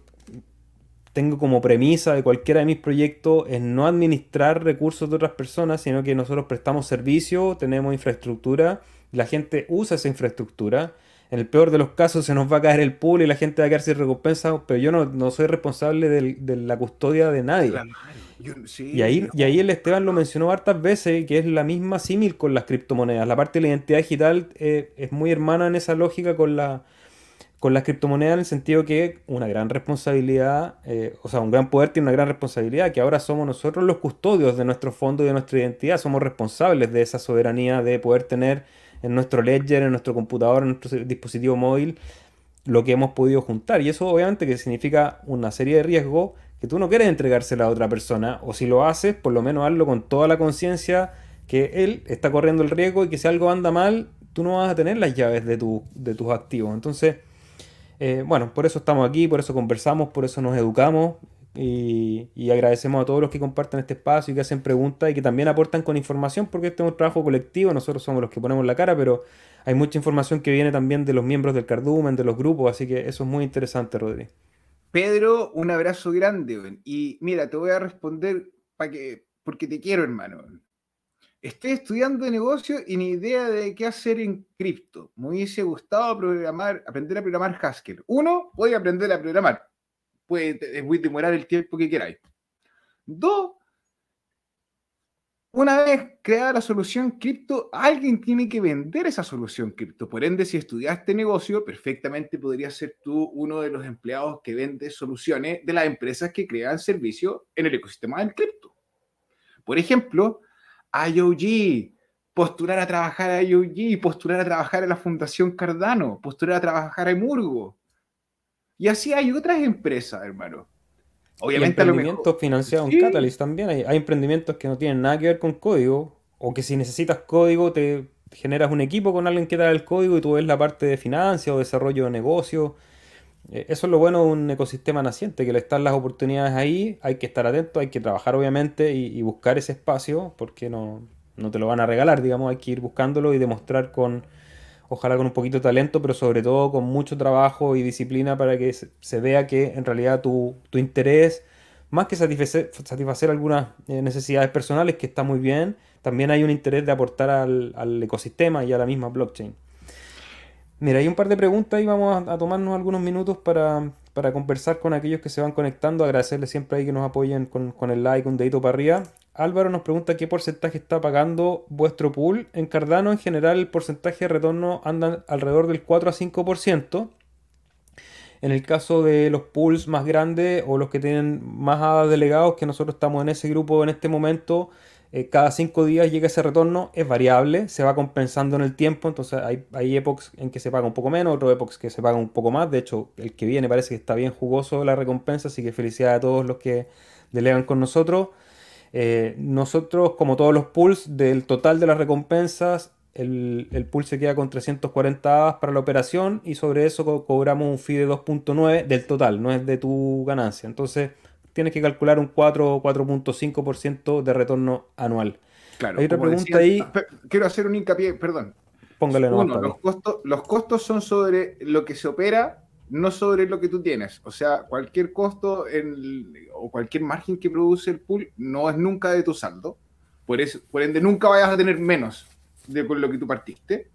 tengo como premisa de cualquiera de mis proyectos es no administrar recursos de otras personas, sino que nosotros prestamos servicio, tenemos infraestructura, la gente usa esa infraestructura en el peor de los casos se nos va a caer el pool y la gente va a quedar sin recompensa, pero yo no, soy responsable de la custodia de nadie. Y, ahí, y ahí el Esteban lo mencionó hartas veces, que es la misma símil con las criptomonedas. La parte de la identidad digital eh, es muy hermana en esa lógica con la con las criptomonedas en el sentido que una gran responsabilidad, eh, o sea, un gran poder tiene una gran responsabilidad, que ahora somos nosotros los custodios de nuestro fondo y de nuestra identidad, somos responsables de esa soberanía de poder tener en nuestro ledger, en nuestro computador, en nuestro dispositivo móvil, lo que hemos podido juntar. Y eso obviamente que significa una serie de riesgos que tú no quieres entregársela a otra persona, o si lo haces, por lo menos hazlo con toda la conciencia que él está corriendo el riesgo y que si algo anda mal, tú no vas a tener las llaves de, de tus activos. Entonces, eh, bueno, por eso estamos aquí, por eso conversamos, por eso nos educamos. Y, agradecemos a todos los que comparten este espacio y que hacen preguntas y que también aportan con información, porque este es un trabajo colectivo, nosotros somos los que ponemos la cara, pero hay mucha información que viene también de los miembros del cardumen, de los grupos, así que eso es muy interesante, Rodri. Pedro, un abrazo grande. Y mira, te voy a responder para que, porque te quiero, hermano. Estoy estudiando negocio y ni idea de qué hacer en cripto. Me hubiese gustado programar, aprender a programar Haskell. Uno, voy a aprender a programar. Puede demorar el tiempo que queráis. Dos, una vez creada la solución cripto, alguien tiene que vender esa solución cripto. Por ende, si estudiaste negocio, perfectamente podrías ser tú uno de los empleados que vende soluciones de las empresas que crean servicios en el ecosistema del cripto. Por ejemplo, IOG, postular a trabajar a IOG, postular a trabajar en la Fundación Cardano, postular a trabajar en Murgo. Y así hay otras empresas, hermano. Obviamente, emprendimientos financiados en Catalyst también. Hay, hay, emprendimientos que no tienen nada que ver con código, o que si necesitas código, te generas un equipo con alguien que te da el código y tú ves la parte de finanzas o desarrollo de negocio. Eh, eso es lo bueno de un ecosistema naciente, que le están las oportunidades ahí, hay que estar atento, hay que trabajar obviamente y, buscar ese espacio, porque no, no, te lo van a regalar, digamos, hay que ir buscándolo y demostrar con, ojalá con un poquito de talento, pero sobre todo con mucho trabajo y disciplina para que se, vea que en realidad tu, tu, interés, más que satisfacer, satisfacer algunas eh, necesidades personales, que está muy bien, también hay un interés de aportar al, al ecosistema y a la misma blockchain. Mira, hay un par de preguntas y vamos a, tomarnos algunos minutos para, conversar con aquellos que se van conectando. Agradecerles siempre ahí que nos apoyen con, el like, un dedito para arriba. Álvaro nos pregunta qué porcentaje está pagando vuestro pool. En Cardano, en general, el porcentaje de retorno anda alrededor del 4 a 5%. En el caso de los pools más grandes o los que tienen más delegados, que nosotros estamos en ese grupo en este momento, eh, cada cinco días llega ese retorno, es variable, se va compensando en el tiempo, entonces hay, hay epochs en que se paga un poco menos, otros epochs que se paga un poco más, de hecho el que viene parece que está bien jugoso la recompensa, así que felicidades a todos los que delegan con nosotros. Eh, nosotros, como todos los pools, del total de las recompensas, el, el pool se queda con 340 para la operación y sobre eso cobramos un fee de 2.9 del total, no es de tu ganancia. Entonces, tienes que calcular un 4 o 4.5% de retorno anual. Claro, Hay otra pregunta ahí. Quiero hacer un hincapié, perdón. Póngale Uno, los costos, los costos son sobre lo que se opera, no sobre lo que tú tienes. O sea, cualquier costo o cualquier margen que produce el pool no es nunca de tu saldo. Por, eso, por ende, nunca vayas a tener menos de lo que tú partiste.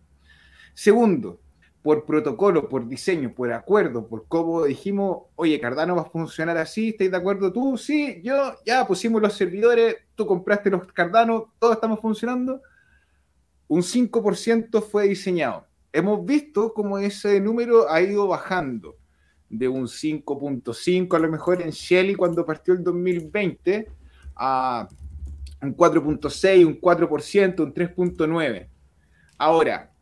Segundo, por protocolo, por diseño, por acuerdo, por cómo dijimos, oye, Cardano va a funcionar así, ¿estáis de acuerdo tú? Sí, yo, ya pusimos los servidores, tú compraste los Cardano, todos estamos funcionando. Un 5% fue diseñado. Hemos visto cómo ese número ha ido bajando de un 5.5 a lo mejor en Shelly cuando partió el 2020 a un 4.6, un 4%, un 3.9. Ahora,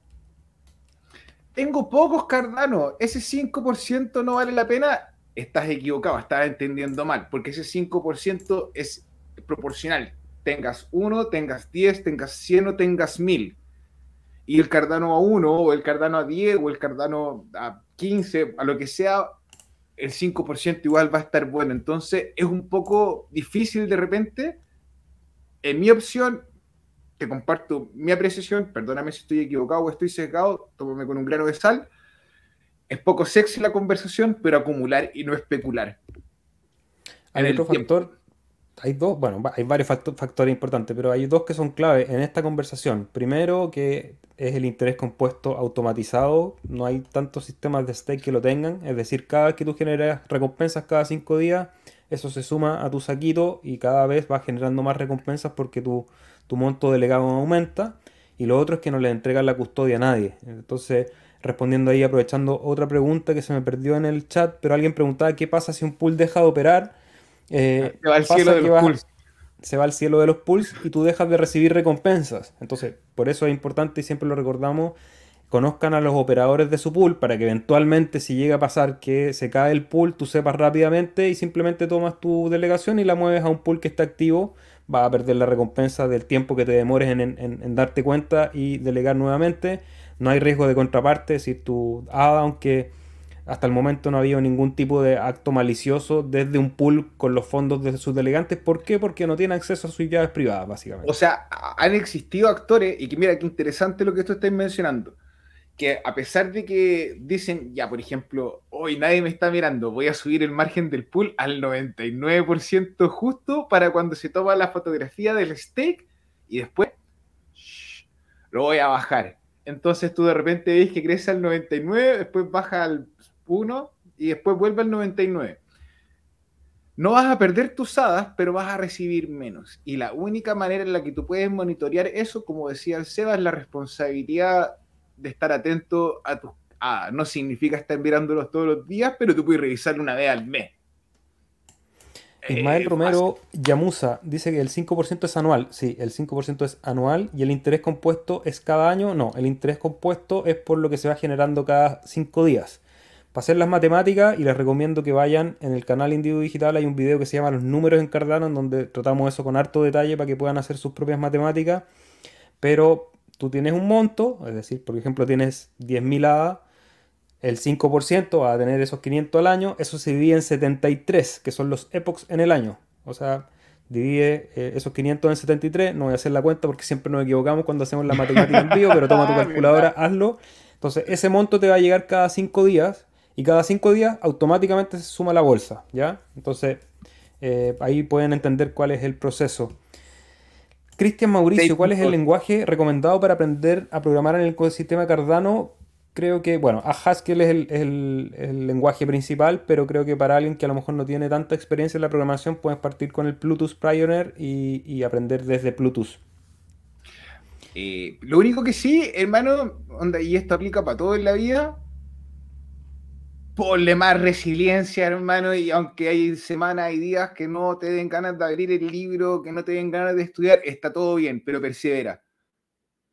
tengo pocos Cardano, ese 5% no vale la pena, estás equivocado, estás entendiendo mal, porque ese 5% es proporcional. Tengas 1, tengas 10, tengas 100 o tengas 1000. Y el Cardano a 1, o el Cardano a 10, o el Cardano a 15, a lo que sea, el 5% igual va a estar bueno. Entonces es un poco difícil de repente. En mi opción, te comparto mi apreciación, perdóname si estoy equivocado o estoy sesgado, tómame con un grano de sal. Es poco sexy la conversación, pero acumular y no especular. Hay otro factor, hay dos, bueno, hay varios factores importantes, pero hay dos que son clave en esta conversación. Primero, que es el interés compuesto automatizado, no hay tantos sistemas de stake que lo tengan, es decir, cada vez que tú generas recompensas cada cinco días, eso se suma a tu saquito y cada vez va generando más recompensas porque tu tu monto delegado aumenta. Y lo otro es que no le entregan la custodia a nadie. Entonces, respondiendo ahí, aprovechando otra pregunta que se me perdió en el chat, pero alguien preguntaba qué pasa si un pool deja de operar. Eh, se va al cielo de los pools. Se va al cielo de los pools y tú dejas de recibir recompensas. Entonces, por eso es importante y siempre lo recordamos, conozcan a los operadores de su pool para que eventualmente si llega a pasar que se cae el pool, tú sepas rápidamente y simplemente tomas tu delegación y la mueves a un pool que está activo vas a perder la recompensa del tiempo que te demores en, darte cuenta y delegar nuevamente. No hay riesgo de contraparte, si tu ADA, aunque hasta el momento no ha habido ningún tipo de acto malicioso desde un pool con los fondos de sus delegantes. ¿Por qué? Porque no tiene acceso a sus llaves privadas, básicamente. O sea, han existido actores, y que mira qué interesante lo que tú estás mencionando, que a pesar de que dicen, ya, por ejemplo, hoy nadie me está mirando, voy a subir el margen del pool al 99% justo para cuando se toma la fotografía del stake y después lo voy a bajar. Entonces tú de repente ves que crece al 99, después baja al 1 y después vuelve al 99. No vas a perder tus hadas, pero vas a recibir menos. Y la única manera en la que tú puedes monitorear eso, como decía el Seba, es la responsabilidad de estar atento a tus ah, no significa estar mirándolos todos los días, pero tú puedes revisarlo una vez al mes. Ismael Romero Yamusa dice que el 5% es anual. Sí, el 5% es anual y el interés compuesto es cada año. No, el interés compuesto es por lo que se va generando cada 5 días. Para hacer las matemáticas, y les recomiendo que vayan en el canal Individuo Digital, hay un video que se llama Los números en Cardano, en donde tratamos eso con harto detalle para que puedan hacer sus propias matemáticas. Pero tú tienes un monto, es decir, por ejemplo, tienes 10.000 ADA, el 5% va a tener esos 500 al año, eso se divide en 73, que son los epochs en el año. O sea, divide eh, esos 500 en 73, no voy a hacer la cuenta porque siempre nos equivocamos cuando hacemos la matemática en vivo, pero toma tu calculadora, hazlo. Entonces, ese monto te va a llegar cada 5 días y cada 5 días automáticamente se suma la bolsa, ¿ya? Entonces, eh, ahí pueden entender cuál es el proceso. Cristian Mauricio, ¿cuál es el lenguaje recomendado para aprender a programar en el ecosistema Cardano? Creo que, bueno, a Haskell es el, lenguaje principal, pero creo que para alguien que a lo mejor no tiene tanta experiencia en la programación, puedes partir con el Bluetooth Pioneer y, aprender desde Bluetooth. Eh, lo único que sí, hermano, onda, y esto aplica para todo en la vida, ponle más resiliencia, hermano, y aunque hay semanas y días que no te den ganas de abrir el libro, que no te den ganas de estudiar, está todo bien, pero persevera.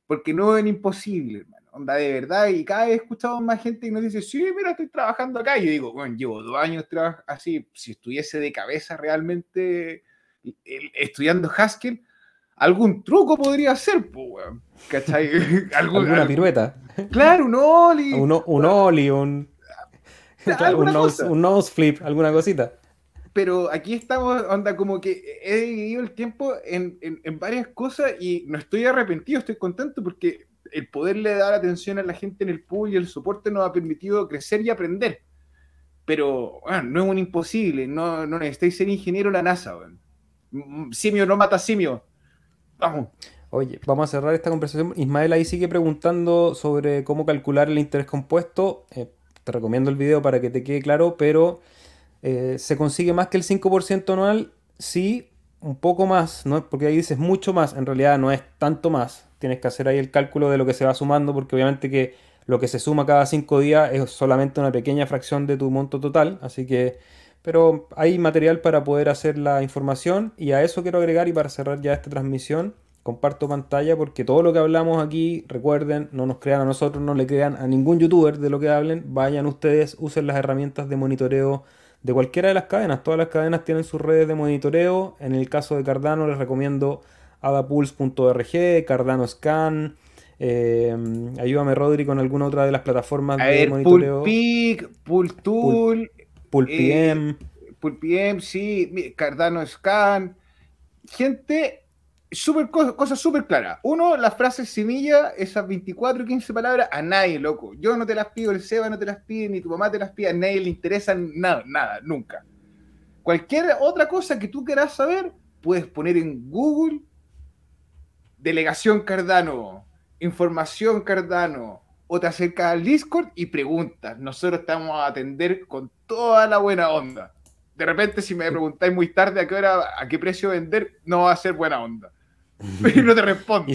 Porque no es imposible, hermano. Onda, de verdad, y cada vez he escuchado más gente y nos dice, sí, mira, estoy trabajando acá. Y yo digo, bueno, llevo dos años así, si estuviese de cabeza realmente estudiando Haskell, algún truco podría ser, pues, ¿cachai? ¿Alguna pirueta? Claro, un oli. Un, un oli, un un, nose, flip, alguna cosita. Pero aquí estamos, onda, como que he dividido el tiempo en, varias cosas y no estoy arrepentido, estoy contento porque el poderle dar atención a la gente en el pool y el soporte nos ha permitido crecer y aprender. Pero bueno, no es un imposible, no, no necesitáis ser ingeniero en la NASA. Simio no mata simio. Vamos. Oye, vamos a cerrar esta conversación. Ismael ahí sigue preguntando sobre cómo calcular el interés compuesto. Eh, te recomiendo el video para que te quede claro, pero eh, se consigue más que el 5% anual, sí, un poco más, ¿no? porque ahí dices mucho más, en realidad no es tanto más, tienes que hacer ahí el cálculo de lo que se va sumando, porque obviamente que lo que se suma cada 5 días es solamente una pequeña fracción de tu monto total, así que, pero hay material para poder hacer la información y a eso quiero agregar y para cerrar ya esta transmisión comparto pantalla porque todo lo que hablamos aquí, recuerden, no nos crean a nosotros, no le crean a ningún youtuber de lo que hablen, vayan ustedes, usen las herramientas de monitoreo de cualquiera de las cadenas, todas las cadenas tienen sus redes de monitoreo, en el caso de Cardano les recomiendo adapulse.org, Cardano Scan, eh, ayúdame Rodri con alguna otra de las plataformas de monitoreo. Pulpic, Pultool, Pulpiem. Pulpiem, sí, Cardano Scan. Gente, super, cosa súper clara. Uno, las frases semilla, esas 24 15 palabras, a nadie, loco. Yo no te las pido, el Seba no te las pide, ni tu mamá te las pide, a nadie le interesan nada, nada, nunca. Cualquier otra cosa que tú quieras saber, puedes poner en Google delegación Cardano, información Cardano, o te acercas al Discord y preguntas. Nosotros estamos a atender con toda la buena onda. De repente, si me preguntáis muy tarde a qué hora, a qué precio vender, no va a ser buena onda. y no te respondo.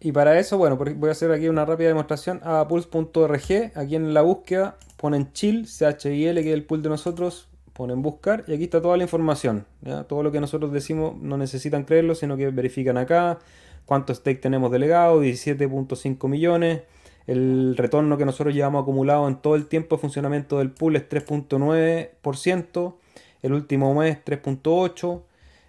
Y, para eso, bueno, voy a hacer aquí una rápida demostración a pulse.org. Aquí en la búsqueda ponen chill, C-H-I-L, que es el pool de nosotros. Ponen buscar y aquí está toda la información. Todo lo que nosotros decimos no necesitan creerlo, sino que verifican acá cuánto stake tenemos delegado, 17.5 millones. El retorno que nosotros llevamos acumulado en todo el tiempo de funcionamiento del pool es 3.9%. El último mes 3.8%.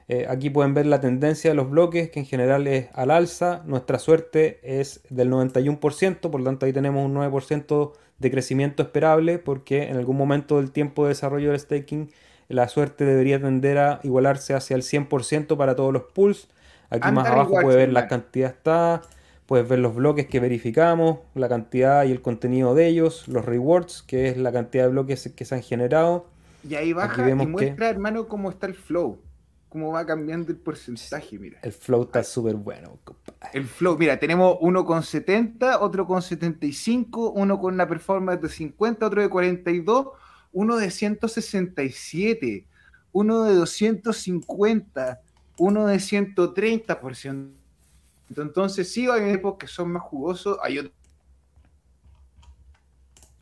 Eh, aquí pueden ver la tendencia de los bloques, que en general es al alza. Nuestra suerte es del 91%, por lo tanto ahí tenemos un 9% de crecimiento esperable, porque en algún momento del tiempo de desarrollo del staking la suerte debería tender a igualarse hacia el 100% para todos los pools. Aquí más abajo puede ver la cantidad está. Puedes ver los bloques que verificamos, la cantidad y el contenido de ellos, los rewards, que es la cantidad de bloques que se han generado. Y ahí baja y muestra, hermano, cómo está el flow, cómo va cambiando el porcentaje, mira. El flow está súper bueno, El flow, mira, tenemos uno con 70, otro con 75, uno con una performance de 50, otro de 42, uno de 167, uno de 250, uno de 130%. Entonces sí, hay épocas que son más jugosos, hay otros...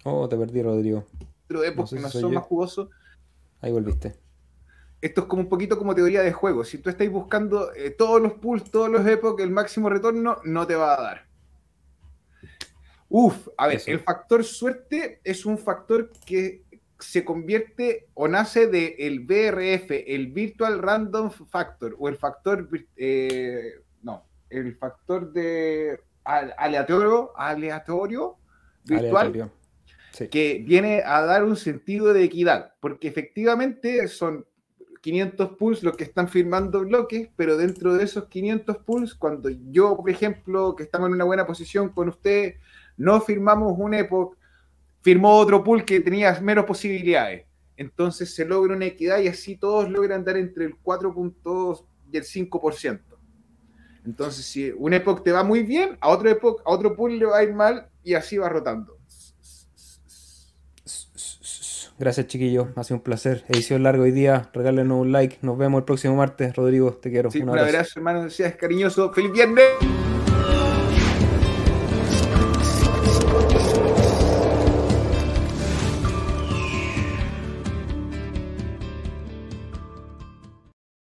Oh, te perdí, Rodrigo. Otros épocas que no son más jugosos. Ahí volviste. Esto es como un poquito como teoría de juego. Si tú estás buscando eh, todos los pools, todos los épocas, el máximo retorno no te va a dar. Uf, a ver, el factor suerte es un factor que se convierte o nace del el BRF, el Virtual Random Factor, o el factor eh, el factor de aleatorio, aleatorio virtual, que viene a dar un sentido de equidad, porque efectivamente son 500 pools los que están firmando bloques, pero dentro de esos 500 pools, cuando yo, por ejemplo, que estamos en una buena posición con usted, no firmamos un Epoch, firmó otro pool que tenía menos posibilidades. Entonces se logra una equidad y así todos logran dar entre el 4.2 y el 5%. Entonces, si un Epoch te va muy bien, a otro Epoch, a otro pool le va a ir mal y así va rotando. Gracias, chiquillos. Ha sido un placer. Edición largo hoy día. Regálenos un like. Nos vemos el próximo martes. Rodrigo, te quiero. un abrazo, hermano. Seas cariñoso. ¡Feliz viernes!